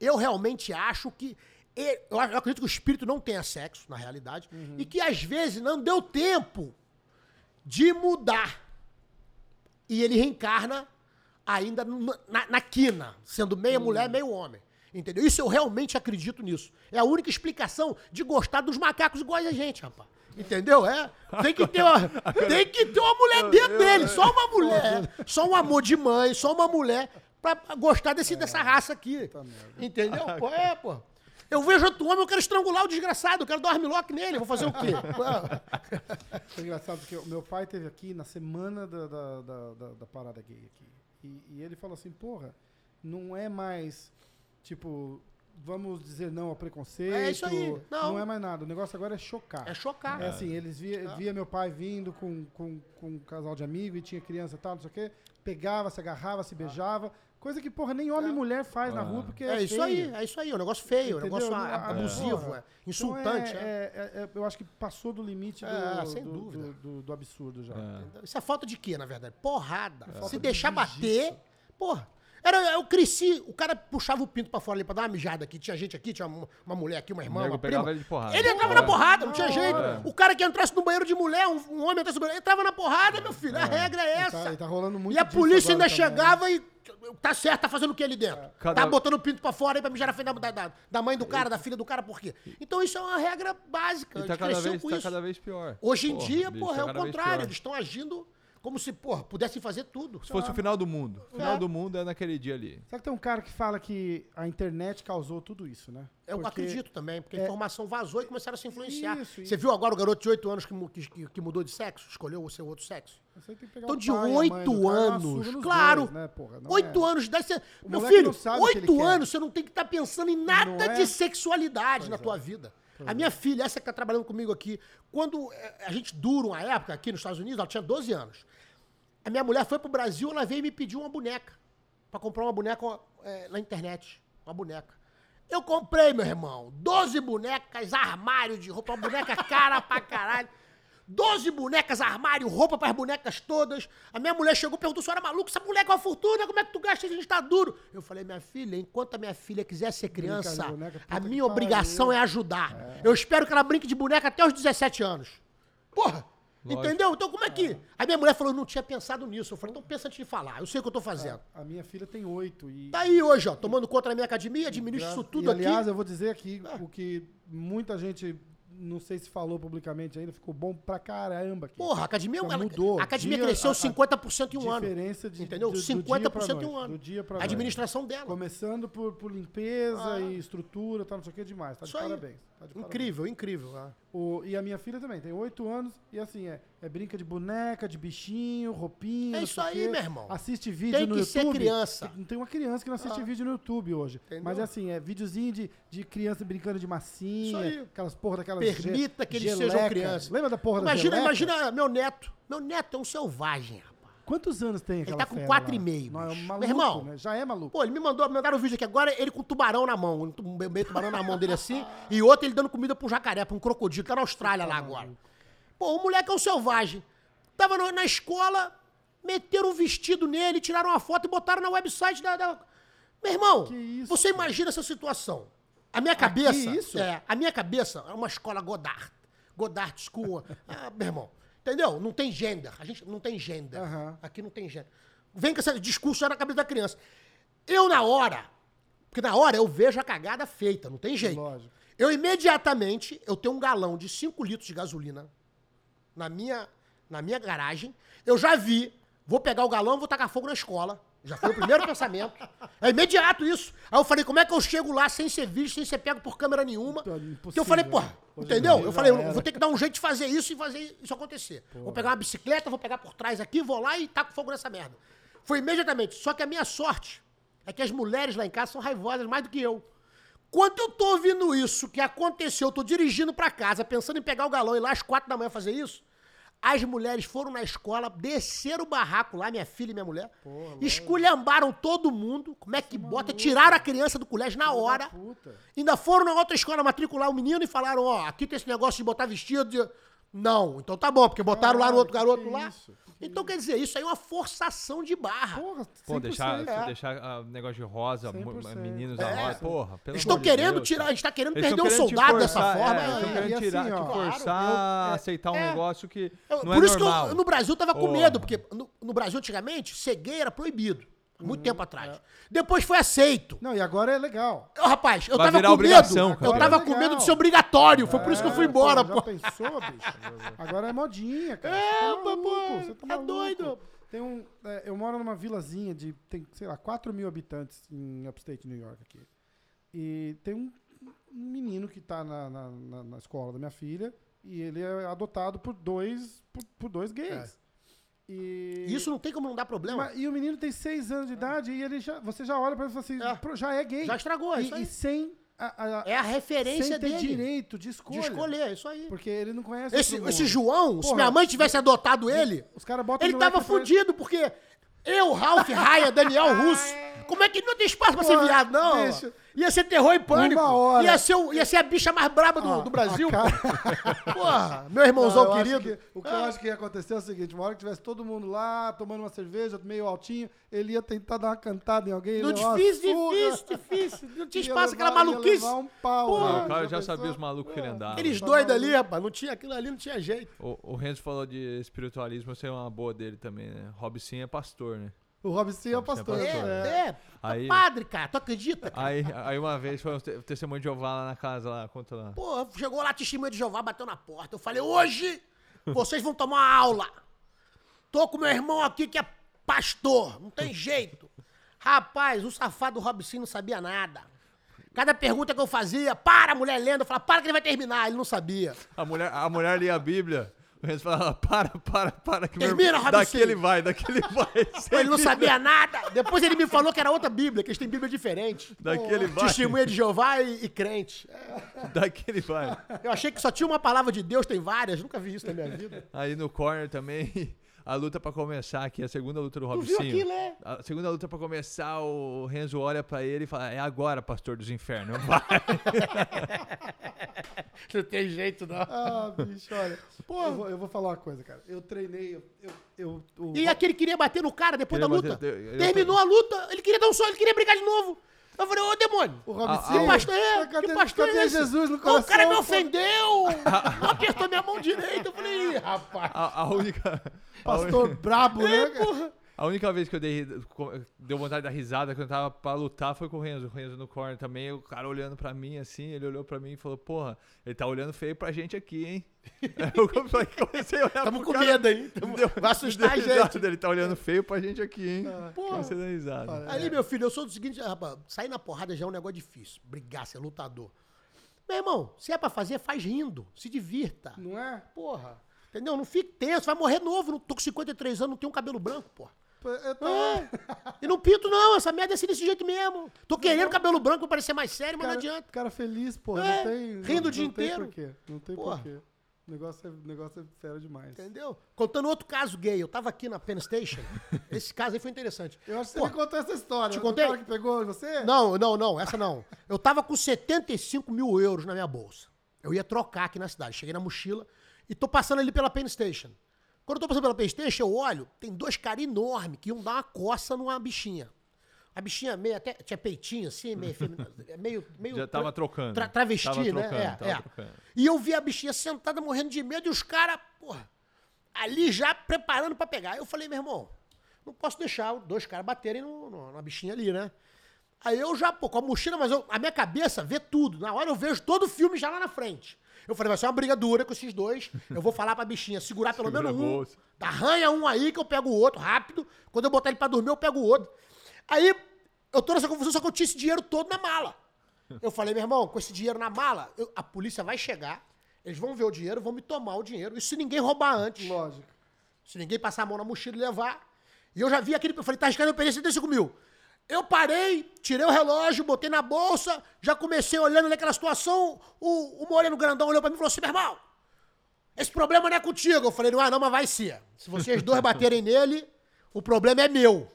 Eu realmente acho que. Eu eu acredito que o espírito não tenha sexo, na realidade, e que às vezes não deu tempo de mudar. E ele reencarna ainda na, na quina, sendo meia mulher, meio homem. Entendeu? Isso eu realmente acredito nisso. É a única explicação de gostar dos macacos iguais a gente, rapaz. Entendeu? É. Tem que ter uma, tem que ter uma mulher dentro dele. Só uma mulher. Só um amor de mãe, só uma mulher pra gostar desse, dessa raça aqui. Entendeu? Pô, é, pô. Eu vejo outro homem, eu quero estrangular o desgraçado, eu quero dar um armlock nele, vou fazer o quê? É engraçado porque o meu pai teve aqui na semana da, da, da, da- da parada gay aqui. E, e ele falou assim, porra, não é mais, tipo, vamos dizer não ao preconceito. É isso aí, não. é mais nada. O negócio agora é chocar. É chocar. É assim, eles via, via meu pai vindo com, com, com um casal de amigos e tinha criança e tal, não sei o quê. Pegava, se agarrava, se beijava. Coisa que, porra, nem homem e mulher faz na rua porque é, É isso feio. aí, é isso aí, é um negócio feio, é um negócio ah, abusivo, é, insultante. Então é. é- é- é- eu acho que passou do limite do, É, sem do- dúvida. do- do- do absurdo já. É. Isso é falta de quê, na verdade? Porrada. Se de deixar bater, porra. Era, eu cresci, o cara puxava o pinto pra fora ali pra dar uma mijada aqui. Tinha gente aqui, tinha uma, uma mulher aqui, uma irmã, uma prima. ele de porrada. Ele entrava É. na porrada, não tinha jeito. O cara que entrasse no banheiro de mulher, um, um homem entrasse no banheiro, entrava na porrada, meu filho. A regra é E essa. tá, e tá rolando muito E a polícia ainda também, né? chegava e. Tá certo, tá fazendo o que ali dentro? Cada- Tá botando o pinto pra fora aí pra mijar na frente da, da, da mãe do cara, da filha do cara, por quê? Então isso é uma regra básica. E a tá cada cresceu vez, com tá isso. cada vez pior. Hoje em Porra, dia, bicho, porra, tá é o contrário. Eles estão agindo Como se, porra, pudessem fazer tudo. Se fosse o final do mundo. O final É. do mundo é naquele dia ali. Sabe que tem um cara que fala que a internet causou tudo isso, né? Eu Porque- acredito também, porque a é- informação vazou e começaram a se influenciar. Isso, Você viu agora o garoto de 8 anos que, que- que- mudou de sexo? Escolheu o seu outro sexo? Então, de oito anos, claro. dois, né, porra? Não Oito é. anos de você... Meu filho, oito quer. anos, você não tem que estar pensando em nada Não é? de sexualidade na Pois tua é. vida. A minha filha, essa que tá trabalhando comigo aqui, quando eh, a gente dura uma época aqui nos Estados Unidos, ela tinha 12 anos. A minha mulher foi pro Brasil, ela veio e me pediu uma boneca. Pra comprar uma boneca eh, na internet. Uma boneca. Eu comprei, meu irmão, 12 bonecas, armário de roupa, uma boneca cara pra caralho. 12 bonecas, armário, roupa para as bonecas todas. A minha mulher chegou e perguntou: senhora maluco, essa boneca é uma fortuna, como é que tu gasta? A gente tá duro. Eu falei: minha filha, enquanto a minha filha quiser ser criança, de boneca, a minha pariu. obrigação é ajudar. Eu espero que ela brinque de boneca até os 17 anos. Porra! Lógico. Entendeu? Então como é que. A minha mulher falou: eu não tinha pensado nisso. Eu falei: então pensa antes de falar. Eu sei o que eu tô fazendo. A minha filha tem oito e... Tá aí hoje, ó, tomando conta da minha academia, administro isso e, tudo aliás, aqui. eu vou dizer aqui o que muita gente, não sei se falou publicamente ainda, ficou bom pra caramba aqui. Porra, a academia, ela- mudou. a academia Dia- cresceu a- a 50% em um ano. diferença de- entendeu? do- do 50% dia pra em um ano. do dia pra a noite. administração dela. Começando por, por limpeza Ah. e estrutura, tá, não sei o que demais. Tá de Isso aí. Tá. Incrível, incrível. ah. O- e a minha filha também, tem oito anos, e assim, é, é brinca de boneca, de bichinho, roupinha. É isso aí, meu irmão. Assiste vídeo Tem no que YouTube. ser criança. Tem- Não tem uma criança que não assiste Ah. vídeo no YouTube hoje. Entendeu? Mas assim, é videozinho de, de criança brincando de massinha, Isso aí. aquelas porra daquelas. Permita ge- que eles geleca. sejam crianças. Lembra da porra Imagina, da geleca? imagina meu neto. Meu neto é um selvagem. Quantos anos tem aquela tá com fera quatro lá? e meio, Não, é um maluco, Meu irmão. né? Já é maluco. Pô, ele me mandou, me mandaram um vídeo aqui agora, ele com tubarão na mão. Um meio tubarão na mão dele assim, e outro ele dando comida pra um jacaré, pra um crocodilo, tá na Austrália lá agora. Pô, o moleque é um selvagem. Tava no- na escola, meteram um vestido nele, tiraram uma foto e botaram na website da. da- Meu irmão, você imagina essa situação. A minha cabeça. isso? É, a minha cabeça é uma escola Godard. Godard School. ah, meu irmão. Entendeu? Não tem gender. A gente não tem gender. Aham. Aqui não tem gender. Vem com esse discurso já na cabeça da criança. Eu, na hora, porque na hora eu vejo a cagada feita, não tem jeito. Lógico. Eu imediatamente, eu tenho um galão de 5 litros de gasolina na minha, na minha garagem. Eu já vi, vou pegar o galão e vou tacar fogo na escola. Já foi o primeiro pensamento. É imediato isso. Aí eu falei, como é que eu chego lá sem ser visto, sem ser pego por câmera nenhuma? Então, Porque eu impossível, falei, né? porra, Hoje entendeu? Eu falei, eu era. vou ter que dar um jeito de fazer isso e fazer isso acontecer. Vou pegar uma bicicleta, vou pegar por trás aqui, vou lá e taco fogo nessa merda. Foi imediatamente. Só que a minha sorte é que as mulheres lá em casa são raivosas mais do que eu. Quando eu tô ouvindo isso que aconteceu, eu tô dirigindo pra casa, pensando em pegar o galão e lá às quatro da manhã fazer isso, as mulheres foram na escola, desceram o barraco lá, minha filha e minha mulher, esculhambaram todo mundo, como é que bota, tiraram a criança do colégio na hora, Puta. ainda foram na outra escola matricular o menino e falaram, ó, aqui tem esse negócio de botar vestido de... Não, então tá bom, porque botaram lá no outro Caralho, garoto que lá. isso? Então quer dizer, isso aí é uma forçação de barra. Porra, Pô, 100%. deixar, é. deixar ah, negócio de rosa, mu- 100%. meninos É. da rosa. Porra, pelo Eles estão amor de querendo Deus, tirar, a gente tá querendo Eles perder um querendo te soldado forçar, dessa forma. É, eles é. estão querendo E assim, tirar, ó, te forçar a é- aceitar um é. negócio que Eu- não por é isso normal. que eu, no Brasil eu tava com medo, porque no, no Brasil antigamente, ser gay era proibido. Uhum. Muito tempo atrás. Depois foi aceito. Não, e agora é legal. Eu, rapaz, eu Vai tava com obrigação, medo. cara. Eu tava é com medo de ser obrigatório. Foi por isso que eu fui É, embora, pô. pô. Já pensou, bicho? Agora é modinha, cara. É, Você tá maluco, você tá é maluco. doido. Tem um, é, eu moro numa vilazinha de, tem, sei lá, 4 mil habitantes em upstate New York aqui. E tem um, um menino que tá na, na, na- na escola da minha filha e ele é adotado por dois, por, por dois gays. E, Isso não tem como não dar problema. Mas- e o menino tem 6 anos de idade e ele já, você já olha pra ele e fala assim, É. "Pô, já é gay. Já estragou, é e, isso aí. e sem a, a- É a referência sem ter dele. direito de De escolha. escolher, é isso aí. Porque ele não conhece Esse, esse. João, se Porra. minha mãe tivesse adotado ele, Os caras botam ele tava atrás- fudido, porque eu, Ralph, Raia, Daniel Russo, como é que não tem espaço pra ser viado, não? deixa. Ia ser terror e pânico. Uma hora. Ia ser, o- ia ser a bicha mais braba do, Ah, do Brasil. a cara- Porra, meu irmãozão Não, eu acho querido. que- o que eu acho que ia acontecer é o seguinte: uma hora que tivesse todo mundo lá, tomando uma cerveja, meio altinho, ele ia tentar dar uma cantada em alguém. Uma difícil, surra, difícil, difícil. Não tinha ia espaço, aquela levar- ia maluquice. levar um pau, Porra. né? O cara já pensou? sabia os malucos que ele andava. Aqueles tá doidos ali, rapaz, não tinha aquilo ali, não tinha jeito. O, o Renzo falou de espiritualismo, eu sei uma boa dele também, né? Robson é pastor, né? O Robson é o Robson é pastor. pastor. é. É, é, Aí- padre, cara, tu acredita? cara? Aí, aí uma vez foi o te- o testemunho de Jeová lá na casa, lá, conta lá. Pô, chegou lá, testemunha de Jeová, bateu na porta. Eu falei, hoje vocês vão tomar uma aula. Tô com meu irmão aqui que é pastor, não tem jeito. Rapaz, o safado Robson não sabia nada. Cada pergunta que eu fazia, para, mulher lenda, eu falava, para que ele vai terminar, ele não sabia. A mulher, a mulher lia a Bíblia. O Renzo falava, para, para, para. Que meu Termina, Rabicinho. Daqui ele vai, daqui ele vai. Ele não sabia nada. Depois ele me falou que era outra Bíblia, que eles têm Bíblia diferente. Daqui ele vai. Testemunha de Jeová e, e crente. Daqui ele vai. Eu achei que só tinha uma palavra de Deus, tem várias, nunca vi isso na minha vida. Aí no corner também, a luta pra começar aqui, a segunda luta do Tu viu aquilo, é? A segunda luta pra começar, o Renzo olha pra ele e fala: É agora, pastor dos infernos. Vai. Não tem jeito, não. Ah, bicho, olha. eu, vou, eu vou falar uma coisa, cara. Eu treinei. Eu, eu, eu- o- E aquele queria bater no cara depois Queria da luta. bater- eu- eu- Terminou a luta, ele queria dar um sonho, ele queria brigar de novo. Eu falei, ô demônio. o Ah, Robicinho. Que pastor é? Cadê, que pastor cadê é esse? Jesus no Não, coração? o cara me ofendeu. Não apertou minha mão direita. Eu falei, Ih, rapaz. A, a única. A, Pastor brabo, né? É, cara? porra. A única vez que eu dei, deu vontade de dar risada quando eu tava pra lutar foi com o Renzo. O Renzo no corner também, o cara olhando pra mim assim, ele olhou pra mim e falou: Porra, ele tá olhando feio pra gente aqui, hein? Aí eu come- comecei a olhar Tamo pro com cara, medo, hein? Tamo- deu- Vai assustar a gente. risada, Ele tá olhando feio pra gente aqui, hein? Porra. Comecei a dar risada. Aí, meu filho, eu sou do seguinte, rapaz, sair na porrada já é um negócio difícil. Brigar, ser lutador. Meu irmão, se é pra fazer, faz rindo. Se divirta. Não é? Porra. Entendeu? Não fique tenso, vai morrer novo. Não tô com 53 anos, não tenho um cabelo branco, porra. Tô- É. E não pinto, não. Essa merda é assim desse jeito mesmo. Tô querendo cabelo branco pra parecer mais sério, mas não cara, adianta. cara feliz, pô. É, não tem. rindo não, o dia não tem inteiro. porquê. Não tem Porra. porquê. O negócio é, o negócio é fera demais. Entendeu? Contando outro caso gay. Eu tava aqui na Penn Station. Esse caso aí foi interessante. Eu acho que você Pô, me contou essa história. Te contei? cara que pegou você? Não, não, não, essa não. Eu tava com 75 mil euros na minha bolsa. Eu ia trocar aqui na cidade. Cheguei na mochila e tô passando ali pela Penn Station. Quando eu tô passando pela Penn Station, eu olho, tem dois caras enormes que iam dar uma coça numa bichinha. A bichinha meio até. Tinha peitinho assim, meio. Meio, meio Já tava trocando. tra- travesti, Tava né? trocando, é, tava é. trocando. E eu vi a bichinha sentada morrendo de medo e os caras, porra, ali já preparando pra pegar. Eu falei, meu irmão, não posso deixar os dois caras baterem no, no- na bichinha ali, né? Aí eu já, pô, com a mochila, mas eu- a minha cabeça vê tudo. Na hora eu vejo todo o filme já lá na frente. Eu falei, vai ser uma briga dura com esses dois. Eu vou falar pra bichinha segurar pelo Segura menos a um. bolsa. Arranha um aí que eu pego o outro rápido. Quando eu botar ele pra dormir, eu pego o outro. Aí eu tô nessa confusão, só que eu tinha esse dinheiro todo na mala. Eu falei, meu irmão, com esse dinheiro na mala, eu- a polícia vai chegar, eles vão ver o dinheiro, vão me tomar o dinheiro. Isso se ninguém roubar antes. Lógico. Se ninguém passar a mão na mochila e levar. E eu já vi aquele. Eu falei, tá arriscando, eu perdi 75 mil. Eu parei, tirei o relógio, botei na bolsa, já comecei olhando naquela situação. O, o Moreno Grandão olhou pra mim e falou assim: meu irmão, esse problema não é contigo. Eu falei, não é não, mas vai ser. Se vocês dois baterem nele, o problema é meu.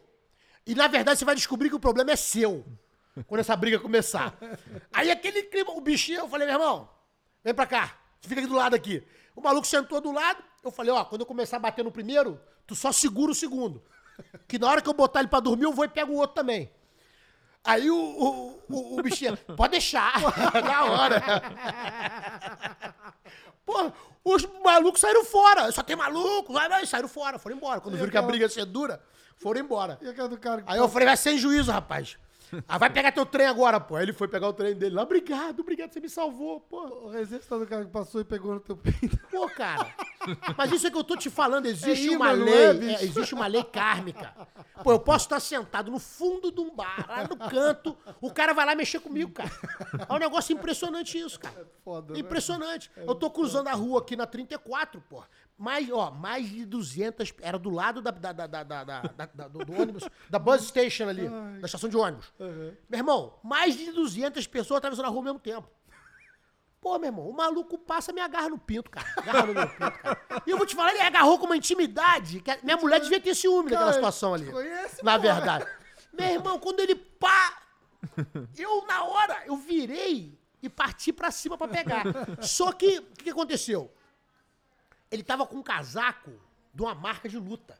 E na verdade você vai descobrir que o problema é seu. Quando essa briga começar. Aí aquele clima, o bichinho, eu falei, meu irmão, vem pra cá. Fica aqui do lado aqui. O maluco sentou do lado. Eu falei, ó, quando eu começar a bater no primeiro, tu só segura o segundo. Que na hora que eu botar ele pra dormir, eu vou e pego o outro também. Aí o, o, o, o bichinho, pode deixar. na hora. Pô, os malucos saíram fora. Só tem maluco. Vai, vai, saíram fora, foram embora. Quando viram que a briga ia ser dura, foram embora. E aquela do cara que. Aí eu falei, vai sem juízo, rapaz. Ah, vai pegar teu trem agora, pô. Aí ele foi pegar o trem dele lá. Obrigado, obrigado, você me salvou, pô. O resistente do cara que passou e pegou no teu peito. Pô, cara. Mas isso é que eu tô te falando, existe É uma lei, é, é, existe uma lei kármica. Pô, eu posso estar sentado no fundo de um bar, lá no canto, o cara vai lá mexer comigo, cara. É um negócio impressionante isso, cara. Foda, né? Impressionante. Eu tô cruzando a rua aqui na 34, pô. Mais, ó, mais de 200, era do lado da, da, da, da, da- da- do, do ônibus, da bus station ali, da estação de ônibus. Meu irmão, mais de 200 pessoas atravessando a rua ao mesmo tempo. Pô, meu irmão, o maluco passa e me agarra no pinto, cara. Agarra no meu pinto, cara. E eu vou te falar, ele agarrou com uma intimidade. Que minha mulher devia ter ciúme daquela Cara, situação ali. conhece, na verdade. Meu irmão, quando ele pá. Eu, na hora, eu virei e parti pra cima pra pegar. Só que, o que, que aconteceu? Ele tava com um casaco de uma marca de luta.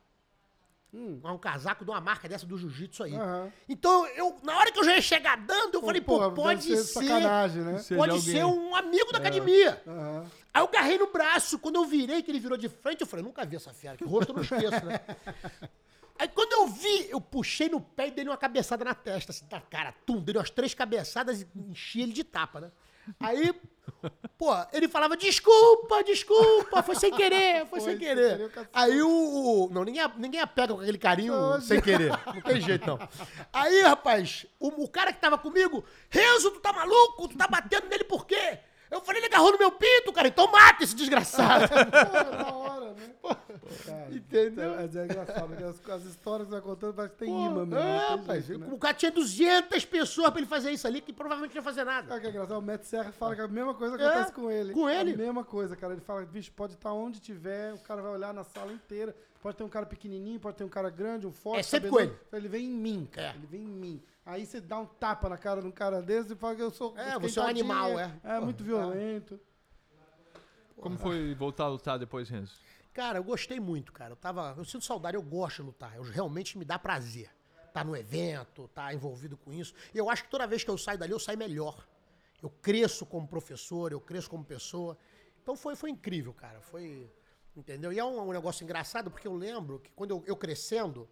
Um casaco de uma marca dessa do jiu-jitsu aí. Aham. Então, eu, na hora que eu já ia chegar dando, eu falei, pô, deve pode ser ser. sacanagem, né? Pode ser um amigo da academia. Aham. Aí eu agarrei no braço. Quando eu virei, que ele virou de frente, eu falei, nunca vi essa fera, que rosto eu não esqueço, né? Aí quando eu vi, eu puxei no pé e dei uma cabeçada na testa, assim, da cara, tum, dei umas três cabeçadas e enchi ele de tapa, né? Aí Pô, ele falava, desculpa, desculpa, foi sem querer, foi, Foi sem sem querer. querer. Aí o, o- Não, ninguém, ninguém apega com aquele carinho Não, sem querer. Não tem jeito, não. Aí, rapaz, o, o cara que tava comigo, Renzo, tu tá maluco? Tu tá batendo nele por quê? Eu falei, ele agarrou no meu pinto, cara, então mata esse desgraçado. Hora, né? Cara, Entendeu? É, é engraçado, porque as, as histórias que você vai contando parece que tem Pô, imã mesmo. é, rapaz, jeito, né? o cara tinha 200 pessoas pra ele fazer isso ali, que provavelmente não ia fazer nada. Sabe o que é engraçado? O Matt Serra fala que a mesma coisa É, acontece com ele. com ele. A mesma coisa, cara. Ele fala, bicho, pode estar onde tiver, o cara vai olhar na sala inteira. Pode ter um cara pequenininho, pode ter um cara grande, um forte. É sempre com Ele vem em mim, cara. É. Ele vem em mim. Aí você dá um tapa na cara de um cara desse e fala que eu sou. É, você é um animal, é. É, muito violento. Como foi voltar a lutar depois, Renzo? Cara, eu gostei muito, cara. Eu tava. Eu sinto saudade, eu gosto de lutar. Eu realmente me dá prazer. Tá no evento, tá envolvido com isso. E eu acho que toda vez que eu saio dali, eu saio melhor. Eu cresço como professor, eu cresço como pessoa. Então foi, foi incrível, cara. Foi. Entendeu? E é um, um negócio engraçado, porque eu lembro que quando eu, eu crescendo,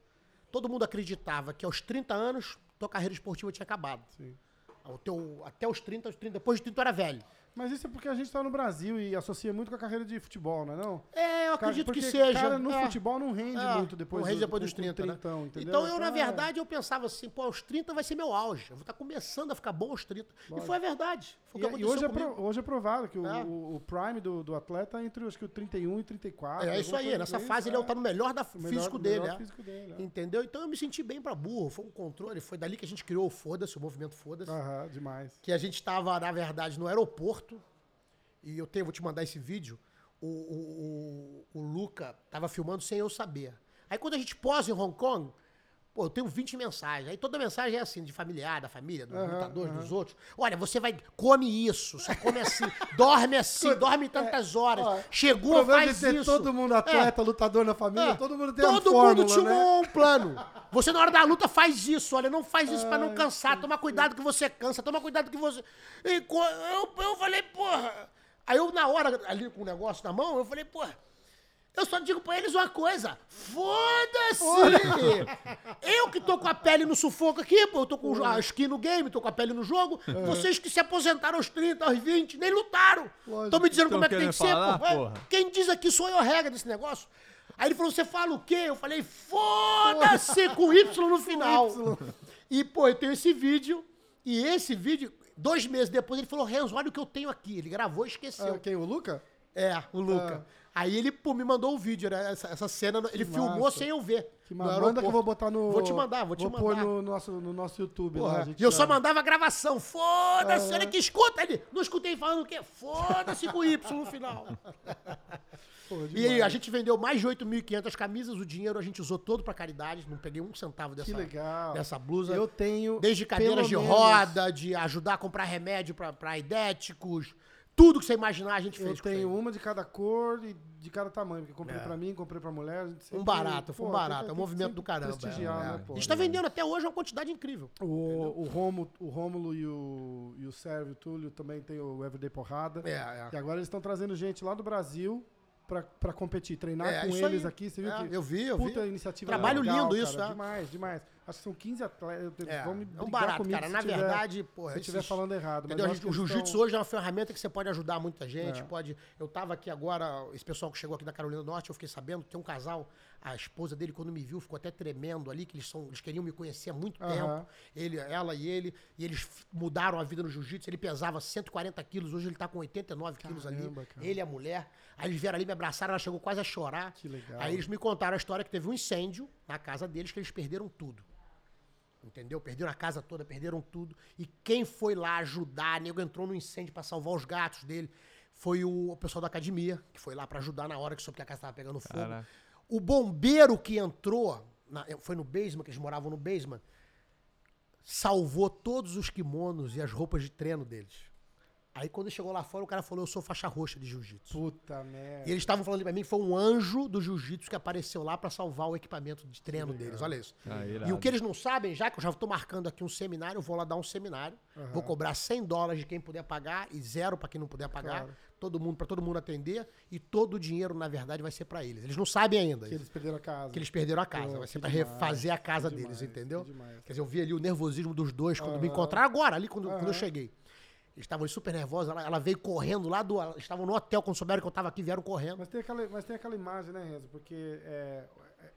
todo mundo acreditava que aos 30 anos, tua carreira esportiva tinha acabado. Sim. Ao teu, até os 30, aos 30, depois de 30 tu era velho. Mas isso é porque a gente tá no Brasil e associa muito com a carreira de futebol, não é não? É, eu acredito que porque, seja. Cara, no É. futebol não rende É, muito depois, não rende do- depois com- dos com 30, né? Então eu, na é. verdade, eu pensava assim, pô, aos 30 vai ser meu auge. Eu vou estar começando a ficar bom aos 30. E foi a verdade. Foi que E, e aconteceu hoje, é pro- hoje é provado que o, É. o- o prime do, do atleta é entre acho que o 31 e 34. É isso aí, nessa desse, fase ele é. tá no melhor da melhor- físico dele, melhor é. físico dele, é. Entendeu? Então eu me senti bem pra burro. Foi um controle, foi dali que a gente criou o Foda-se, o movimento Foda-se. Aham, demais. que a gente estava, na verdade, no aeroporto. E eu tenho, vou te mandar esse vídeo. O, o, o, o Luca tava filmando sem eu saber. Aí quando a gente posa em Hong Kong, pô, eu tenho 20 mensagens. Aí toda mensagem é assim, de familiar, da família, dos Aham, lutadores, aham. dos outros. Olha, você vai, come isso, só come assim, dorme assim, dorme tantas horas. é, Chegou, faz de ter isso. todo mundo atleta, lutador na família, É, todo mundo tem Todo uma mundo fórmula, tinha né? um plano. Você, na hora da luta, faz isso. Olha, não faz isso pra não cansar. Toma cuidado que você cansa. Toma cuidado que você. Eu, eu falei, porra. Aí eu, na hora, ali com o negócio na mão, eu falei, porra. Eu só digo pra eles uma coisa. Foda-se! Eu que tô com a pele no sufoco aqui, pô, eu tô com a skin no game, tô com a pele no jogo. Vocês que se aposentaram aos 30, aos 20, nem lutaram. Estão me dizendo como é que tem que ser, falar, pô. É, porra. Quem diz aqui sou eu a regra desse negócio. Aí ele falou, você fala o quê? Eu falei, foda-se, com Y no final. E, pô, eu tenho esse vídeo, e esse vídeo, dois meses depois, ele falou, Renzo, olha o que eu tenho aqui. Ele gravou e esqueceu. Ah, quem, o Luca? É, o Luca. Aí ele, pô, me mandou o vídeo, né? Essa, essa cena, ele filmou massa. sem eu ver. Que manda, que eu vou botar no... Vou te mandar, vou te Vou pôr mandar. no nosso, no nosso YouTube Porra, lá. a gente e eu só mandava a gravação. Foda-se, olha que escuta ele. Não escutei falando o quê? Foda-se com Y no final. Porra, E a gente vendeu mais de 8.500 camisas, o dinheiro a gente usou todo pra caridade, não peguei um centavo dessa, Que legal. dessa blusa. Eu tenho... Desde cadeiras de menos- roda, de ajudar a comprar remédio pra, pra idéticos, tudo que você imaginar a gente fez. Eu tenho uma de cada cor e de cada tamanho. Porque comprei É. pra mim, comprei pra mulher. sempre- Um barato, foi um barato. É um movimento do caramba. É, né, é. pô? A gente tá vendendo até hoje uma quantidade incrível. O, o, Romo, o Rômulo e o, e o Sérgio o Túlio também tem o Everyday Porrada. É, é. E agora eles estão trazendo gente lá do Brasil pra, pra competir, treinar É, com eles aí. aqui. Você viu É, que eu vi, eu puta vi. iniciativa Trabalho legal, lindo isso, cara, é. Demais, demais. Acho que são 15 atletas. É, Vão me é um barato, comigo cara. Na tiver- verdade, porra, se eu estiver falando errado. Entendeu? Mas gente- o jiu-jitsu tão- hoje é uma ferramenta que você pode ajudar muita gente. É. Pode. Eu tava aqui agora, esse pessoal que chegou aqui da Carolina do Norte, eu fiquei sabendo, tem um casal, a esposa dele, quando me viu, ficou até tremendo ali, que eles, são, eles queriam me conhecer há muito tempo. Ele, ela e ele, e eles mudaram a vida no jiu-jitsu. Ele pesava 140 quilos, hoje ele tá com 89 quilos ali. Cara. Ele e a mulher. Aí eles vieram ali, me abraçaram, ela chegou quase a chorar. Que legal. Aí eles me contaram a história que teve um incêndio na casa deles, que eles perderam tudo. Entendeu? Perderam a casa toda, perderam tudo. E quem foi lá ajudar, nego entrou no incêndio pra salvar os gatos dele, foi o, o pessoal da academia, que foi lá pra ajudar na hora que soube que a casa tava pegando fogo. Caraca. O bombeiro que entrou, na- foi no basement, que eles moravam no basement, salvou todos os kimonos e as roupas de treino deles. Aí quando chegou lá fora, o cara falou, eu sou faixa roxa de jiu-jitsu. Puta merda. E eles estavam falando pra mim que foi um anjo do jiu-jitsu que apareceu lá pra salvar o equipamento de treino deles. Olha isso. Ah, e o que eles não sabem, já que eu já tô marcando aqui um seminário, eu vou lá dar um seminário. Vou cobrar 100 dólares de quem puder pagar e zero pra quem não puder pagar. Claro. Todo mundo para todo mundo atender e todo o dinheiro na verdade vai ser pra eles. Eles não sabem ainda. Que eles perderam a casa. que eles perderam a casa, Pô, vai ser pra demais, refazer a casa que deles, demais, entendeu? que demais. Quer dizer, eu vi ali o nervosismo dos dois quando me Aham. encontraram agora, ali quando, quando eu cheguei. Estavam super nervosos. Ela, ela veio correndo lá do. Estavam no hotel, quando souberam que eu tava aqui, vieram correndo. Mas tem aquela, mas tem aquela imagem, né, Renzo? Porque é, é,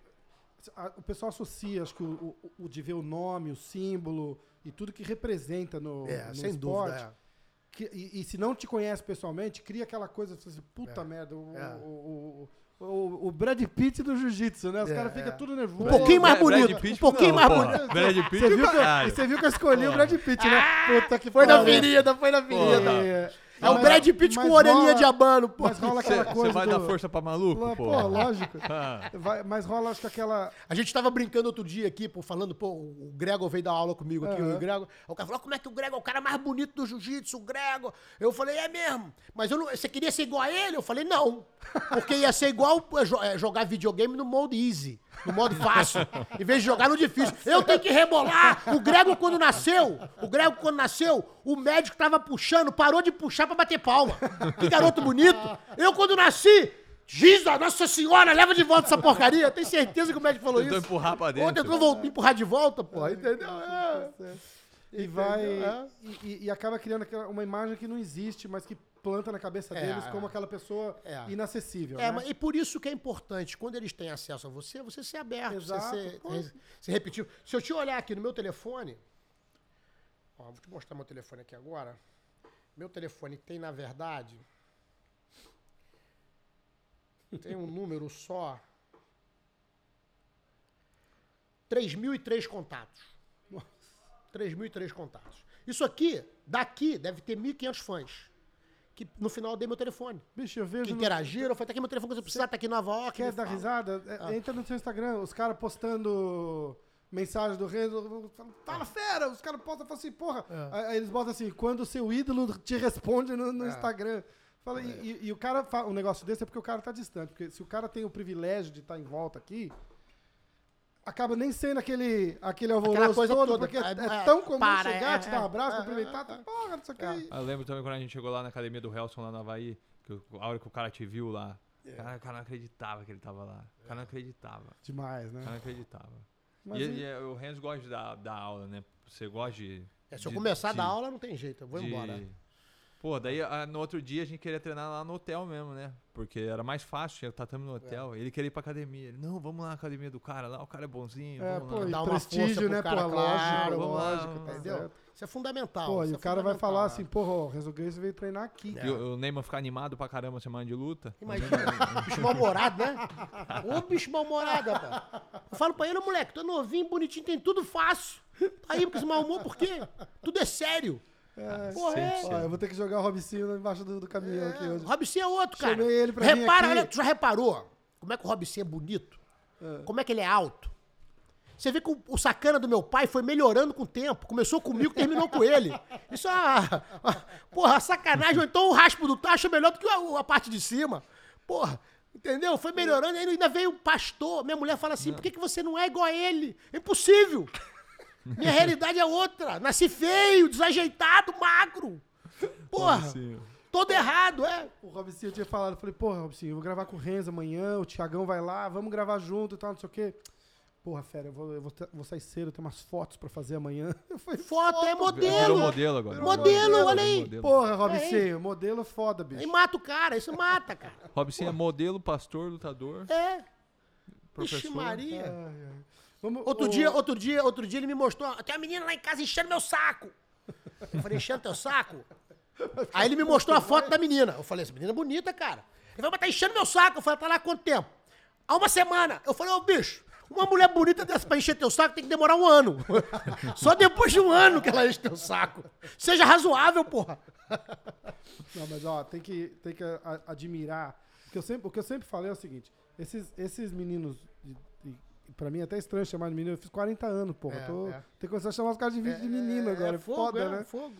a- o pessoal associa, acho que o, o- o de ver o nome, o símbolo e tudo que representa no, É, no sem esporte. dúvida. é. que- e, e se não te conhece pessoalmente, cria aquela coisa, você assim, puta merda, o, É. o, o, o, Brad Pitt do jiu-jitsu, né? Os É, caras ficam é. tudo nervoso. Um pouquinho mais Brad bonito, Pitt, um pouquinho não, mais porra. bonito. Brad Pitt, Você viu, que eu, você viu que eu escolhi o Brad Pitt, né? Puta que Foi na pariu. ferida, foi na ferida. É, o mas- Brad Pitt com orelhinha de abano, pô. Mas rola aquela Você coisa vai do... dar força pra maluco, Pô, pô? lógico. Ah. Vai- mas rola, acho que aquela... A gente tava brincando outro dia aqui, pô, falando, pô, o Gregor veio dar aula comigo aqui, Aham. o Gregor. O cara falou, como é que o Gregor é o cara mais bonito do jiu-jitsu, o Gregor? Eu falei, é mesmo. Mas eu não, você queria ser igual a ele? Eu falei, não. Porque ia ser igual é, jogar videogame no modo easy, no modo fácil, em vez de jogar no difícil. Eu tenho que rebolar. O Gregor, quando nasceu, o Gregor, quando nasceu, o médico tava puxando, parou de puxar pra bater palma. Que garoto bonito. Eu, quando nasci, Jesus, Nossa Senhora, leva de volta essa porcaria. Eu tenho certeza que o médico falou Tentou isso. empurrar pra Ou dentro. tentou vol- empurrar de volta, pô, entendeu? É. E vai... É. E, e- acaba criando aquela- uma imagem que não existe, mas que planta na cabeça É, deles é. como aquela pessoa É. inacessível, É, né? mas, e por isso que é importante, quando eles têm acesso a você, você ser aberto, Exato, você ser, re- ser repetitivo. Se eu te olhar aqui no meu telefone, ó, vou te mostrar meu telefone aqui agora. Meu telefone tem, na verdade, tem um número só. 3.003 contatos. 3.003 contatos. Isso aqui, daqui, deve ter 1.500 fãs. Que no final eu dei meu telefone. Bicho, eu vejo... Que no- interagiram, foi até aqui meu telefone, você precisar, tá aqui em Nova York. Quer dar fala. risada? É, Ah. Entra no seu Instagram, os caras postando mensagem do Renzo. Fala, fera! Os caras postam e falam assim, porra. É. Aí eles botam assim, quando o seu ídolo te responde no, no É. Instagram. Fala, e, e- e o cara fala um negócio desse é porque o cara tá distante. Porque se o cara tem o privilégio de estar em volta aqui, acaba nem sendo aquele, aquele alvoroço coisa todo, toda. porque é, É, é tão comum para, chegar, é, te dar um é, abraço, é, cumprimentar, é, é. porra, não sei o que. Eu lembro também quando a gente chegou lá na academia do Helson, lá no Havaí, que o- a hora que o cara te viu lá. É. Cara, o cara não acreditava que ele tava lá. O cara não acreditava. Demais, O né? cara não acreditava. Mas e, e- e o Renzo gosta de dar, dar aula, né? Você gosta de. É, se eu de- começar a de- dar aula, não tem jeito, eu vou de- embora. Pô, daí ah, no outro dia a gente queria treinar lá no hotel mesmo, né? Porque era mais fácil, tinha o tatame no hotel. Ele queria ir pra academia. Ele, não, vamos lá na academia do cara lá, o cara é bonzinho. É, vamos pô, lá. e Dá uma prestígio, né? cara, pô, claro, lógico, vamos lá, lógico, Entendeu? certo. Isso é fundamental. Pô, isso e é o cara vai falar é. assim, porra, o Renzo Grace veio treinar aqui. E o, o Neymar ficar animado pra caramba semana de luta. Imagina, bicho mal-humorado, né? Ô bicho mal-humorado, rapaz. Eu falo pra ele, "Ô, moleque, tu é novinho, bonitinho, tem tudo fácil. Tá aí com esse mau humor, por quê? Tudo é sério. Porra, é. sempre Ó, eu vou ter que jogar o Robicinho embaixo do, do caminhão aqui hoje. O Robson é outro, cara. Chamei ele pra Repara, olha, tu já reparou como é que o Robson é bonito? Como é que ele é alto? Você vê que o, o sacana do meu pai foi melhorando com o tempo. Começou comigo, terminou com ele. Isso é uma, uma- porra, sacanagem. Ou então o raspo do tacho é melhor do que a, a parte de cima. Porra, entendeu? Foi melhorando. Aí ainda veio o pastor. Minha mulher fala assim, por que, que você não é igual a ele? É impossível. Minha realidade é outra. Nasci feio, desajeitado, magro. Porra, todo errado, é. O Robicinho tinha falado, eu falei, porra, Robicinho, eu vou gravar com o Renzo amanhã, o Thiagão vai lá, vamos gravar junto e tal, não sei o quê. Porra, fera, eu vou, eu vou, ter- vou sair cedo, eu tenho umas fotos pra fazer amanhã. Eu falei, Foto é Virou modelo. modelo agora. Modelo, olha aí. Modelo. porra, Robicinho, modelo foda, bicho. Aí mata o cara, isso mata, cara. Robson é modelo, pastor, lutador, É. professor. Ixi, Maria. Ai, ai. Vamos, Outro o- dia, outro dia, outro dia ele me mostrou, tem uma menina lá em casa enchendo meu saco. Eu falei, enchendo teu saco? Aí ele me mostrou a foto da menina. Eu falei, essa menina é bonita, cara. Ele falou, mas tá enchendo meu saco. Eu falei, tá lá há quanto tempo? Há uma semana. Eu falei, ô bicho, uma mulher bonita dessa pra encher teu saco tem que demorar um ano. Só depois de um ano que ela enche teu saco. Seja razoável, porra. Não, mas ó, tem que, tem que admirar. O que, eu sempre, o que eu sempre falei é o seguinte: esses, esses meninos, pra mim é até estranho chamar de menino, eu fiz 40 anos, porra. É, tô, é. Tem que começar a chamar os caras de, de menino agora. É, foda, é, né? fogo.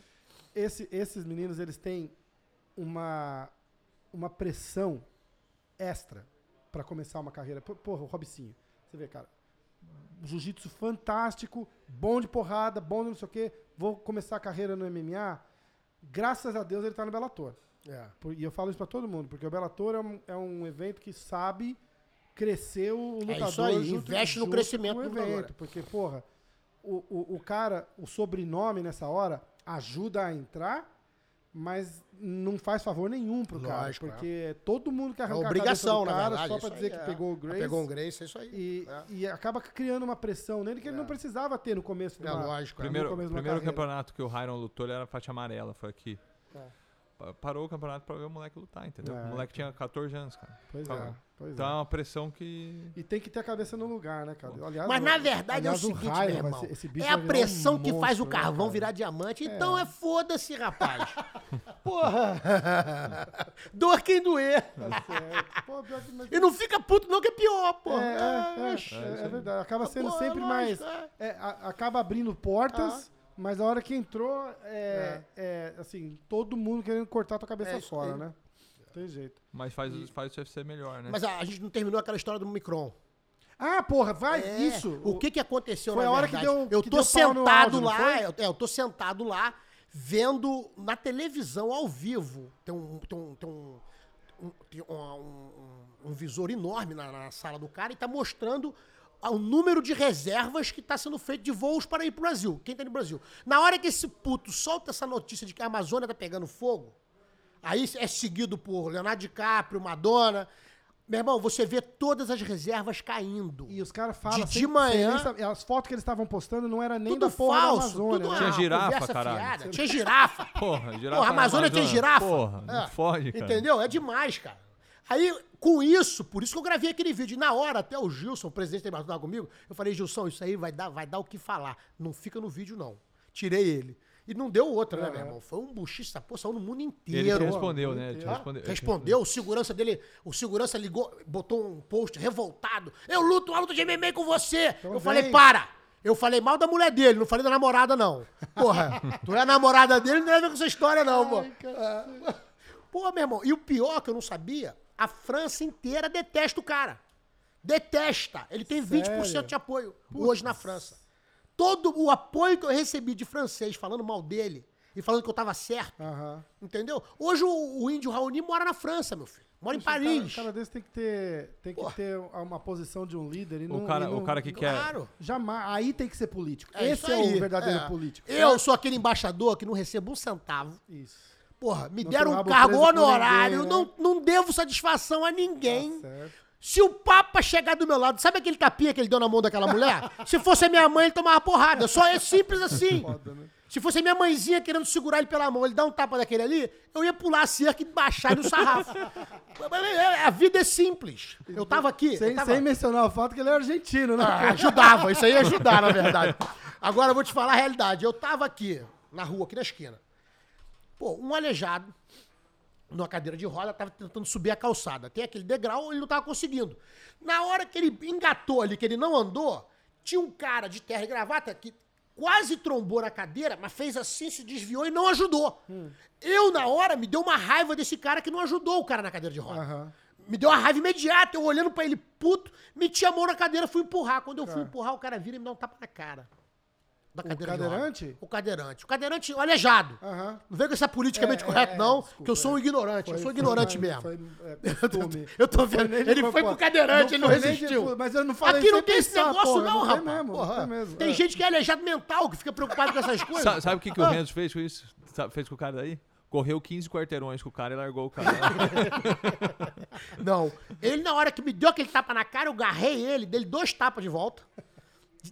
Esse, esses meninos, eles têm uma, uma pressão extra pra começar uma carreira. Porra, o Robicinho. Você vê, cara. Jiu-jitsu fantástico, bom de porrada, bom de não sei o quê. Vou começar a carreira no MMA. Graças a Deus ele tá no Bellator. É. E eu falo isso pra todo mundo, porque o Bellator é um, é um evento que sabe crescer o lutador. É isso aí, junto- investe no crescimento do evento. Porque, porra, o, o, o cara, o sobrenome nessa hora ajuda a entrar, mas não faz favor nenhum pro cara. Lógico, Porque todo mundo quer É arrancar obrigação, a cabeça do cara verdade. só pra dizer aí, que é. pegou o Grace. Pegou o Grace, é isso aí. E, É. e acaba criando uma pressão nele que ele não precisava ter no começo do É lógico. é. Primeiro, primeiro campeonato que o Hyron lutou, ele era faixa amarela, foi aqui. É. Pa- Parou o campeonato pra ver o moleque lutar, entendeu? É, o moleque tinha 14 anos, cara. Pois Calma. é. Pois Então é é. uma pressão que. E tem que ter a cabeça no lugar, né, cara? Aliás, Mas o- na verdade aliás, é o seguinte, Ryan meu irmão. esse bicho É a virar um pressão que faz o monstro, né, carvão cara? virar diamante. Então é foda-se, rapaz. Porra! Dor quem doer. Tá certo. Pô, pior que- mas- E não fica puto não que é pior, pô. É, é, é, é, é verdade. Acaba sendo Pô, sempre é mais. é. é, a- acaba abrindo portas, mas a hora que entrou, é, é, assim, todo mundo querendo cortar tua cabeça É fora, aí. né? Não tem jeito. Mas faz, faz o UFC melhor, né? Mas a, a gente não terminou aquela história do Micron. Ah, porra, vai, É, isso. O que que aconteceu Foi na a hora que verdade? deu- eu que tô deu sentado áudio, lá, eu, é, eu tô sentado lá vendo na televisão ao vivo. Tem um tem um, tem um, um- tem um- um- um visor enorme na, na sala do cara e tá mostrando o número de reservas que tá sendo feito de voos para ir pro Brasil. Quem tá no Brasil? Na hora que esse puto solta essa notícia de que a Amazônia tá pegando fogo, Aí é seguido por Leonardo DiCaprio, Madonna. Meu irmão, você vê todas as reservas caindo. E os caras falam De- assim, de manhã- sem as fotos que eles estavam postando não era nem tudo da porra falso, da Amazônia. tudo né? Tinha girafa, caralho. fiada. Tinha girafa. Porra, girafa. Porra, a na Amazônia tem girafa. Porra, não É, fode, cara. Entendeu? É demais, cara. Aí, com isso, por isso que eu gravei aquele vídeo. E na hora, até o Gilson, o presidente da Embaixada comigo, eu falei, Gilson, isso aí vai dar, vai dar o que falar. Não fica no vídeo, não. Tirei ele. E não deu outra, né, meu irmão? Foi um essa porra saiu no mundo Ele inteiro. te respondeu, né? Ele respondeu. Respondeu, o segurança dele, o segurança ligou, botou um post revoltado. Eu luto uma luta de MMA com você. Então eu vem. falei, para. Eu falei mal da mulher dele, não falei da namorada, não. Porra, tu é a namorada dele, não tem a ver com essa história, não, pô. É. Pô, meu irmão, e o pior que eu não sabia, a França inteira detesta o cara. Detesta. Ele tem 20% Sério? de apoio hoje na França. Todo o apoio que eu recebi de francês falando mal dele e falando que eu tava certo. Entendeu? Hoje o, o índio Raoni mora na França, meu filho. Mora em O cara- Paris. O cara desse tem que ter, tem que Porra. ter uma posição de um líder. E não, O cara, não- o cara que quer. Claro. Jamais. Aí tem que ser político. É Esse é aí. o verdadeiro É. político. Eu sou aquele embaixador que não recebo um centavo. Isso. Porra, me Não deram um cargo honorário, ninguém, né? não, não devo satisfação a ninguém. Tá. Se o Papa chegar do meu lado, sabe aquele tapinha que ele deu na mão daquela mulher? Se fosse a minha mãe, ele tomava porrada. Só é simples assim. Foda, né? Se fosse a minha mãezinha querendo segurar ele pela mão, ele dar um tapa daquele ali, eu ia pular a cerca e baixar ele no sarrafo. a vida é simples. Eu tava aqui. Sem, tava... sem mencionar o fato que ele é argentino, né? Ah, ajudava, isso aí ia ajudar, na verdade. Agora eu vou te falar a realidade. Eu tava aqui, na rua, aqui na esquina. Pô, um aleijado, numa cadeira de roda, tava tentando subir a calçada. Tem aquele degrau, ele não tava conseguindo. Na hora que ele engatou ali, que ele não andou, tinha um cara de terra e gravata que quase trombou na cadeira, mas fez assim, se desviou e não ajudou. Eu, na hora, me deu uma raiva desse cara que não ajudou o cara na cadeira de roda. Aham. Me deu uma raiva imediata, eu olhando pra ele puto, meti a mão na cadeira, fui empurrar. Quando eu fui empurrar, o cara vira e me dá um tapa na cara. Da O cadeira de roda. cadeirante? O cadeirante. O cadeirante, o aleijado. Aham. Não vem com essa politicamente É, correto, é, não, desculpa, que eu sou um é. ignorante. eu Foi- sou foi- ignorante foi- mesmo. foi, é. Eu tô vendo. Ele foi pro cadeirante, ele não resistiu. Mas eu não falei Aqui não tem esse negócio, porra, não, rapaz. mesmo, Porra, tem mesmo, tem é. gente que é aleijado mental, que fica preocupado com essas coisas. Sa- Sabe o que, que o Ah. Renzo fez com isso? Sabe- fez com o cara daí? Correu 15 quarteirões com o cara e largou o cara. Não. Ele, na hora que me deu aquele tapa na cara, eu garrei ele, dei dois tapas de volta.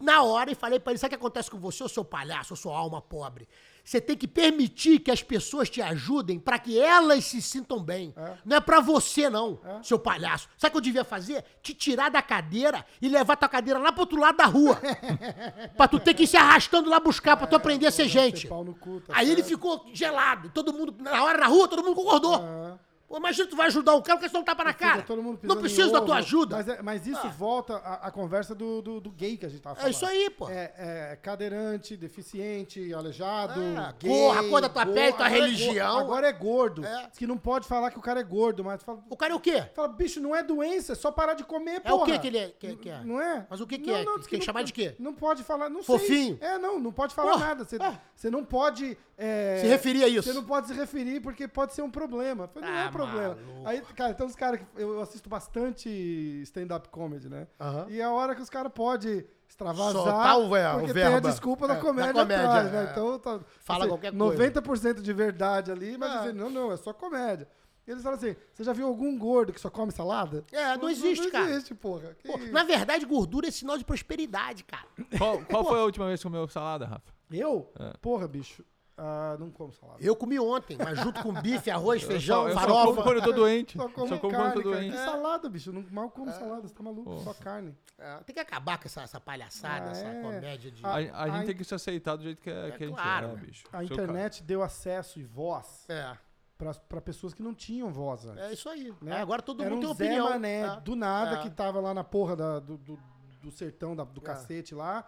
Na hora, e falei pra ele: sabe o que acontece com você, ô seu palhaço, ô sua alma pobre? Você tem que permitir que as pessoas te ajudem pra que elas se sintam bem. Não é pra você, não, seu palhaço. Sabe o que eu devia fazer? Te tirar da cadeira e levar tua cadeira lá pro outro lado da rua. pra tu ter que ir se arrastando lá buscar, pra tu aprender a ser gente. cu, tá Aí ele certo. ficou gelado. Todo mundo, na hora na rua, todo mundo concordou. Pô, imagina tu vai ajudar um cara porque você não tapa na cara. Não preciso da tua ajuda. Mas, é- mas isso volta à, à conversa do, do, do gay que a gente tava falando. É isso aí, pô. É, é cadeirante, deficiente, aleijado, É, gay. cor, a cor da tua pele, tua é religião. agora é gordo. É. Que não pode falar que o cara é gordo, mas fala, O cara é o quê? fala, bicho, não é doença, é só parar de comer, É o porra. quê que ele é- que- que é? Não é? Mas o que que Não, é? não, Que- tem que não- chamar de quê? Não pode falar, não Fofinho? sei. É, não, não pode falar Porra, nada. Você, é. você não pode... é, Se referir a isso. Você não pode se referir porque pode ser um problema. Falei, Ah, é problema. maluco. Aí, cara, tem uns caras que eu assisto bastante stand-up comedy, né? Aham. E é a hora que os caras podem extravasar, Soltar o ver- o porque tem a desculpa É, da da comédia, comédia, atrás, né? é. Então, tá, Fala qualquer coisa. 90% de verdade ali, mas dizendo, não, não, é só comédia. E eles falam assim, você já viu algum gordo que só come salada? É, não existe, não cara. existe, porra. Pô, na verdade, gordura é sinal de prosperidade, cara. Qual, qual foi a última vez que comeu salada, Rafa? Eu? É. Porra, bicho, ah, não como salada. Eu comi ontem, mas junto com bife, arroz, feijão, eu só, eu só como farofa. quando eu tô doente. Só como só como carne, quando eu tô cara. doente. Que salada, bicho. Eu não mal como salada, você tá maluco? Só carne. É, tem que acabar com essa, essa palhaçada, Ah, essa é. comédia de. A, a gente Ai. tem que se aceitar do jeito que, é, que a gente claro, é, né? bicho. A internet deu acesso e voz É, para pessoas que não tinham voz antes. é isso aí. né? É, agora todo Era mundo um tem Zé opinião. Mané, É. do nada, É. que tava lá na porra da- do, do, do sertão, da- do É. cacete lá,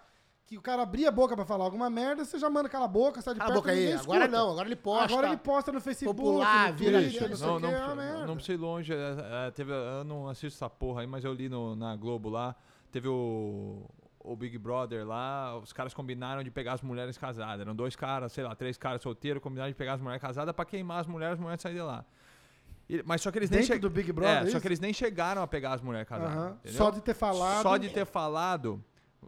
que o cara abria a boca pra falar alguma merda, você já manda cala a boca, sai de Cala a perto, boca aí. ninguém Agora escuta. não, agora ele posta. Agora ele posta no Facebook, Popular, no vira Twitter, aquele- não sei Não, o não, que, é uma não, merda. precisa ir longe. é, é, teve, eu não assisto essa porra aí, mas eu li no, na Globo lá. Teve o, o Big Brother lá. Os caras combinaram de pegar as mulheres casadas. Eram dois caras, sei lá, três caras solteiros, combinaram de pegar as mulheres casadas pra queimar as mulheres, as mulheres saírem de lá. E- mas só que eles nem Dentro che- do Big Brother, É, só isso? que eles nem chegaram a pegar as mulheres casadas. Aham. entendeu? Só de ter falado. Só de ter falado,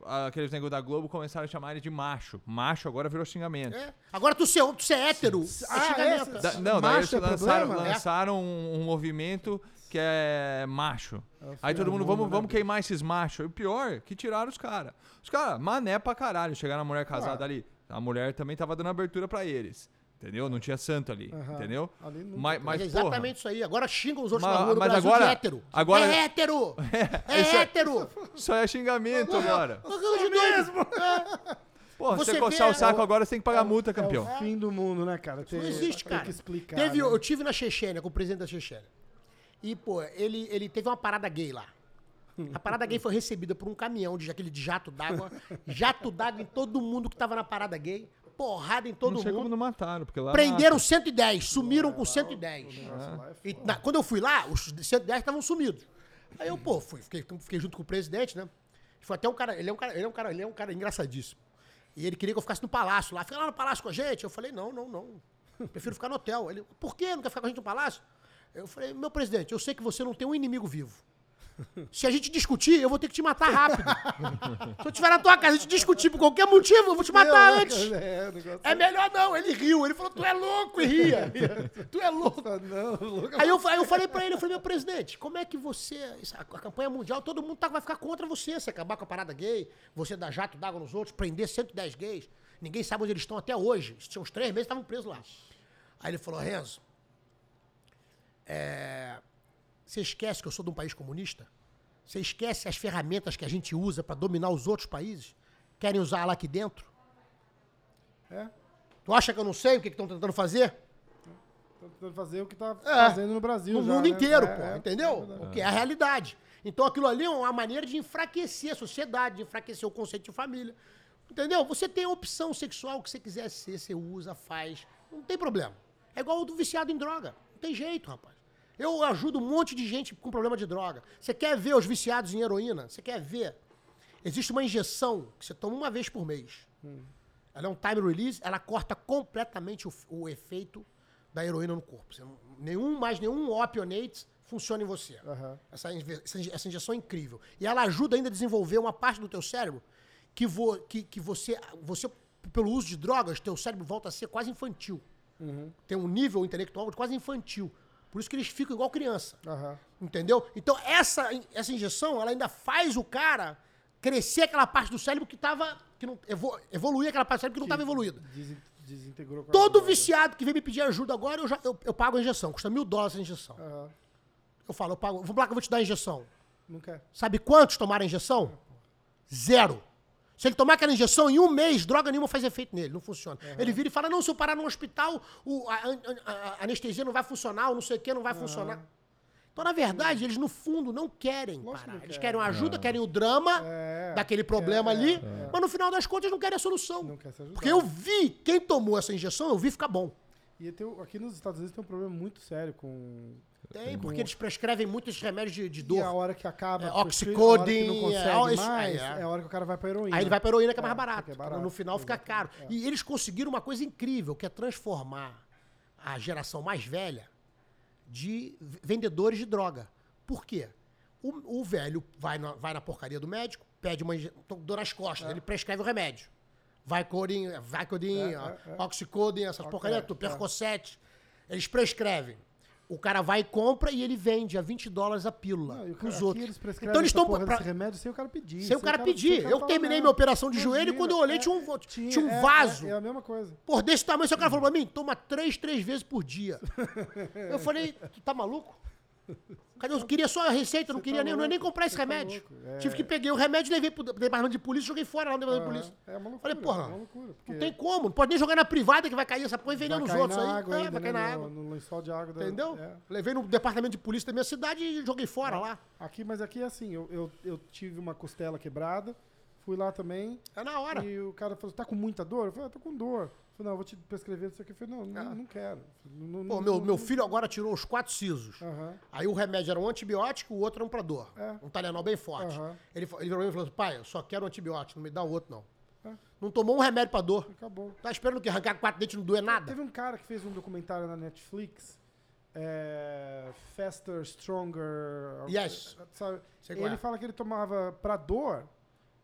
aqueles negócios da Globo começaram a chamar ele de macho. Macho agora virou xingamento. É. Agora tu ser, tu ser hétero. Ah, é xingamento. essa- Da- não, daí eles Macho é lançaram, problema? lançaram um, um movimento que é macho. É Aí todo mundo, vamos, né, vamos bicho? queimar esses machos. E o pior, que tiraram os caras. Os caras, mané pra caralho. Chegaram a mulher casada Ah. ali. A mulher também tava dando abertura pra eles. Entendeu? Não tinha santo ali. Aham. Entendeu? Ali não- Mas, Mas mas é porra, exatamente isso aí. Agora xingam os outros Mas- na rua mas Brasil agora- de hétero. agora- É hétero! É, isso é- hétero! Só é xingamento agora. Coisa de doido. É. Porra, Você você coçar vê- o saco é o- agora, você tem que pagar multa, É campeão. o fim do mundo, né, cara? Tem, Não existe, tem cara. que explicar. Teve, né? Eu tive na Chechênia, com o presidente da Chechênia. E, pô, ele, ele teve uma parada gay lá. A parada gay foi recebida por um caminhão de aquele de jato d'água. jato d'água em todo mundo que tava na parada gay. Porrada em todo não sei mundo. como não mataram, porque lá... Prenderam 110, sumiram com 110. Nossa, lá é E foda. na- quando eu fui lá, os 110 estavam sumidos. Aí eu, pô, fui, fiquei, fiquei junto com o presidente, né? Foi até um cara, ele é um cara, ele é um cara, ele é um cara engraçadíssimo. E ele queria que eu ficasse no palácio lá. Fica lá no palácio com a gente. Eu falei, não, não, não. Prefiro ficar no hotel. Ele, por quê? Não quer ficar com a gente no palácio? Eu falei, meu presidente, eu sei que você não tem um inimigo vivo. Se a gente discutir, eu vou ter que te matar rápido. Se eu estiver na tua casa e te discutir por qualquer motivo, eu vou te matar né, antes. É, o negócio É melhor não. Ele riu. Ele falou, tu é louco e ria. tu é louco. Não, louco. Aí eu, aí eu falei pra ele, eu falei, meu presidente, como é que você, a, campanha mundial, todo mundo tá, vai ficar contra você, você acabar com a parada gay, você dar jato d'água nos outros, prender 110 gays, ninguém sabe onde eles estão até hoje, tinha uns três meses, estavam presos lá. Aí ele falou, Renzo, é, você esquece que eu sou de um país comunista? Você esquece as ferramentas que a gente usa pra dominar os outros países? Querem usar lá aqui dentro? É, Tu acha que eu não sei o que estão tentando fazer? tá tentando fazer o que tá É. fazendo no Brasil No já, mundo né? inteiro, É, pô, é, entendeu? é verdade. Porque é a realidade. Então aquilo ali é uma maneira de enfraquecer a sociedade, de enfraquecer o conceito de família. Entendeu? Você tem a opção sexual que você quiser ser, você usa, faz. Não tem problema. É igual o do viciado em droga. Não tem jeito, rapaz. Eu ajudo um monte de gente com problema de droga. Você quer ver os viciados em heroína? Você quer ver? Existe uma injeção que você toma uma vez por mês. Ela é um time release, ela corta completamente o, o efeito da heroína no corpo. Você nenhum, mais nenhum opionate funciona em você. Aham. Essa, essa inje- essa injeção é incrível. E ela ajuda ainda a desenvolver uma parte do teu cérebro que, vo- que, que você, você, pelo uso de drogas, teu cérebro volta a ser quase infantil. Tem um nível intelectual quase infantil. Por isso que eles ficam igual criança. Aham. Entendeu? Então, essa, essa injeção, ela ainda faz o cara crescer aquela parte do cérebro que tava. Que não, evo, evoluir aquela parte do cérebro que não estava evoluída. Desintegrou com Todo viciado que vem me pedir ajuda agora, eu, já, eu, eu pago a injeção. Custa mil dólares a injeção. Aham. Eu falo, eu pago. Vamos lá que eu vou te dar a injeção. Não quer. Sabe quantos tomaram a injeção? Zero. Se ele tomar aquela injeção em um mês, droga nenhuma faz efeito nele, não funciona. Ele vira e fala: não, se eu parar no hospital, o- a, a- a anestesia não vai funcionar, ou não sei o que, não vai funcionar. Então, na verdade, eles no fundo não querem Lógico parar. não Eles querem. ajuda, querem o drama É, daquele problema ali, mas no final das contas não querem a solução. Não quer se ajudar. Porque eu vi, quem tomou essa injeção, eu vi ficar bom. E tem, aqui nos Estados Unidos tem um problema muito sério com. Tem, porque eles prescrevem muitos remédios de, de E a dor. hora que acaba. É, oxicodone, não é, consegue isso- mais, é, é, é. a hora que o cara vai pra heroína. Aí ele vai pra heroína que é mais É, barato. é barato, No final fica caro. E eles conseguiram uma coisa incrível, que é transformar a geração mais velha de vendedores de droga. Por quê? O, o velho vai na, vai na porcaria do médico, pede uma dor nas costas, ele prescreve o remédio. Vai corin, vai corin, É, é, é. oxicodin, essas Ok, porcarias, é. percocete. Eles prescrevem. O cara vai e compra e ele vende a 20 dólares a pílula Não, pros outros. Eles prescrevem Então eles estão pra- remédio sem o cara pedir. sem o cara pedir. Eu terminei minha operação de joelho e quando eu olhei é, tinha um, tinha um é, vaso. É, é a mesma coisa. Por desse tamanho, seu cara falou pra mim, toma três, três vezes por dia. Eu falei, tu tá maluco? Cadê? Eu queria só a receita, não queria tá nem, eu não nem louco, comprar esse tá remédio. louco, é. Tive que peguei o remédio, levei pro departamento de polícia, joguei fora lá no departamento de polícia. É uma loucura. Falei, porra, é uma loucura. porque Não tem como, não pode nem jogar na privada que vai cair essa porra e vai vendendo os outros aí. água é, ainda, vai cair né, na no- água. No lençol de água. da- Entendeu? é. Levei no departamento de polícia da minha cidade e joguei fora lá. Aqui, mas aqui é assim, eu, eu, eu tive uma costela quebrada, fui lá também, É na hora. e o cara falou, tá com muita dor? Eu falei, ah, tô com dor. Eu falei, não, eu vou te prescrever isso aqui. Eu falei, não, não, Ah. não quero. Não, Pô, não- meu, não- meu filho agora tirou os quatro sisos. Aham. Aí o remédio era um antibiótico, o outro era um pra dor. É. Um Talenol bem forte. Aham. Ele, fa- ele virou pra mim e falou assim, pai, eu só quero um antibiótico, não me dá o outro não. É. Não tomou um remédio pra dor. Acabou. Tá esperando que arrancar quatro dentes não doer nada? Teve um cara que fez um documentário na Netflix, é, Faster, Stronger. Yes. Sabe? Sei qual Ele é. fala que ele tomava pra dor,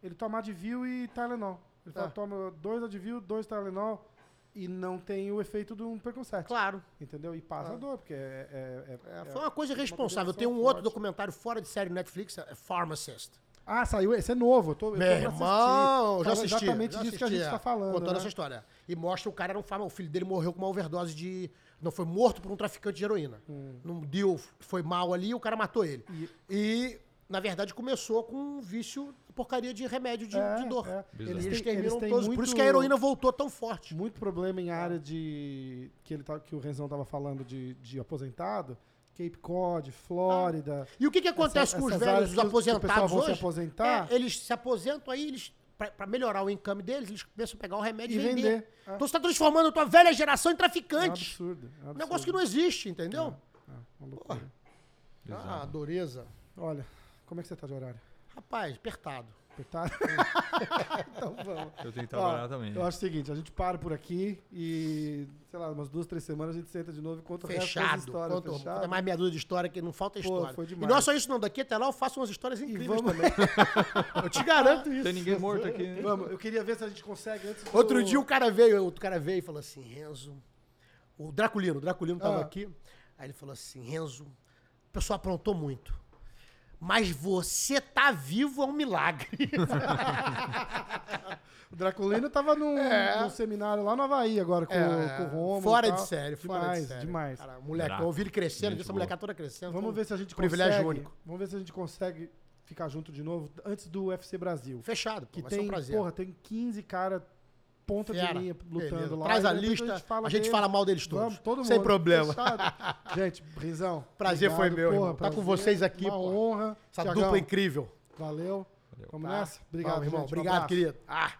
ele toma Advil e Tylenol. Ele fala Ah. que toma dois Advil, dois Tylenol e não tem o efeito de um Percocet. Claro. Entendeu? E passa a dor, porque é... é- é- É, é- foi uma coisa combinação Tem um outro forte. documentário fora de série Netflix, é Pharmacist. Ah, saiu. Esse é novo. Eu tô, eu Meu pra irmão, já Fala assisti. exatamente já disso que a gente assisti, tá é. falando. Contando né? essa história. E mostra o cara era um farma, o filho dele morreu com uma overdose de. Não, foi morto por um traficante de heroína. Num deal foi mal ali e o cara matou ele. Hum. E- E, na verdade, começou com um vício, porcaria de remédio de, É, de dor. é. Eles, têm- terminam têm todos. Por muito- isso que a heroína voltou tão forte. muito problema em área de que ele tá, que o Renzão tava falando de, de aposentado, Cape Cod, Flórida. E o que, que acontece Essa- com os velhos, os aposentados vão se hoje? aposentar. É, eles se aposentam aí, eles pra, pra melhorar o income deles, eles começam a pegar o remédio e, E vender. vender, é. Então você tá transformando a tua velha geração em É um traficante. absurdo. É um um absurdo. negócio que não existe, entendeu? É, uma loucura. Ah, dureza. Olha, como é que você tá de horário? Rapaz, apertado. Apertado? então vamos. Eu tenho que Ó, trabalhar também. Eu acho o seguinte, a gente para por aqui e, sei lá, umas duas, três semanas a gente senta de novo e conta o resto das Fechado. histórias. Conta, fechado. conta mais meia dúzia de história que não falta Pô, história. foi e demais. não é só isso não, daqui até lá eu faço umas histórias incríveis vamos- também. eu te garanto isso. Tem ninguém morto aqui, né? Vamos, eu queria ver se a gente consegue antes do- Outro dia o cara veio, outro cara veio e falou assim, Renzo, o Draculino, o Draculino tava Ah. aqui, aí ele falou assim, Renzo, o pessoal aprontou muito, mas você tá vivo é um milagre. O Draculino tava num, É. num seminário lá no Havaí agora com, É, com o Romulo. Fora de série, fora demais, de série. demais. Cara, moleque, eu ouvi ele crescendo, essa molecada toda crescendo. Vamos ver se a gente privilégio consegue. único. Vamos ver se a gente consegue ficar junto de novo antes do UFC Brasil. Fechado, pô, Que vai tem, ser um prazer. porra, tem 15 cara ponta Fera. de linha lutando Beleza. lá. Traz e a lista, a gente deles. fala mal deles todos. Vamos, todo mundo. Sem problema. Gente, Brizão. Prazer foi obrigado, meu, porra, irmão. Tá com prazer, vocês aqui, Uma pô. honra. Essa Thiagão, dupla incrível. Valeu. Vamos Tá? nessa? Obrigado, Vamos, irmão. gente. Um Obrigado, abraço. querido. Ah.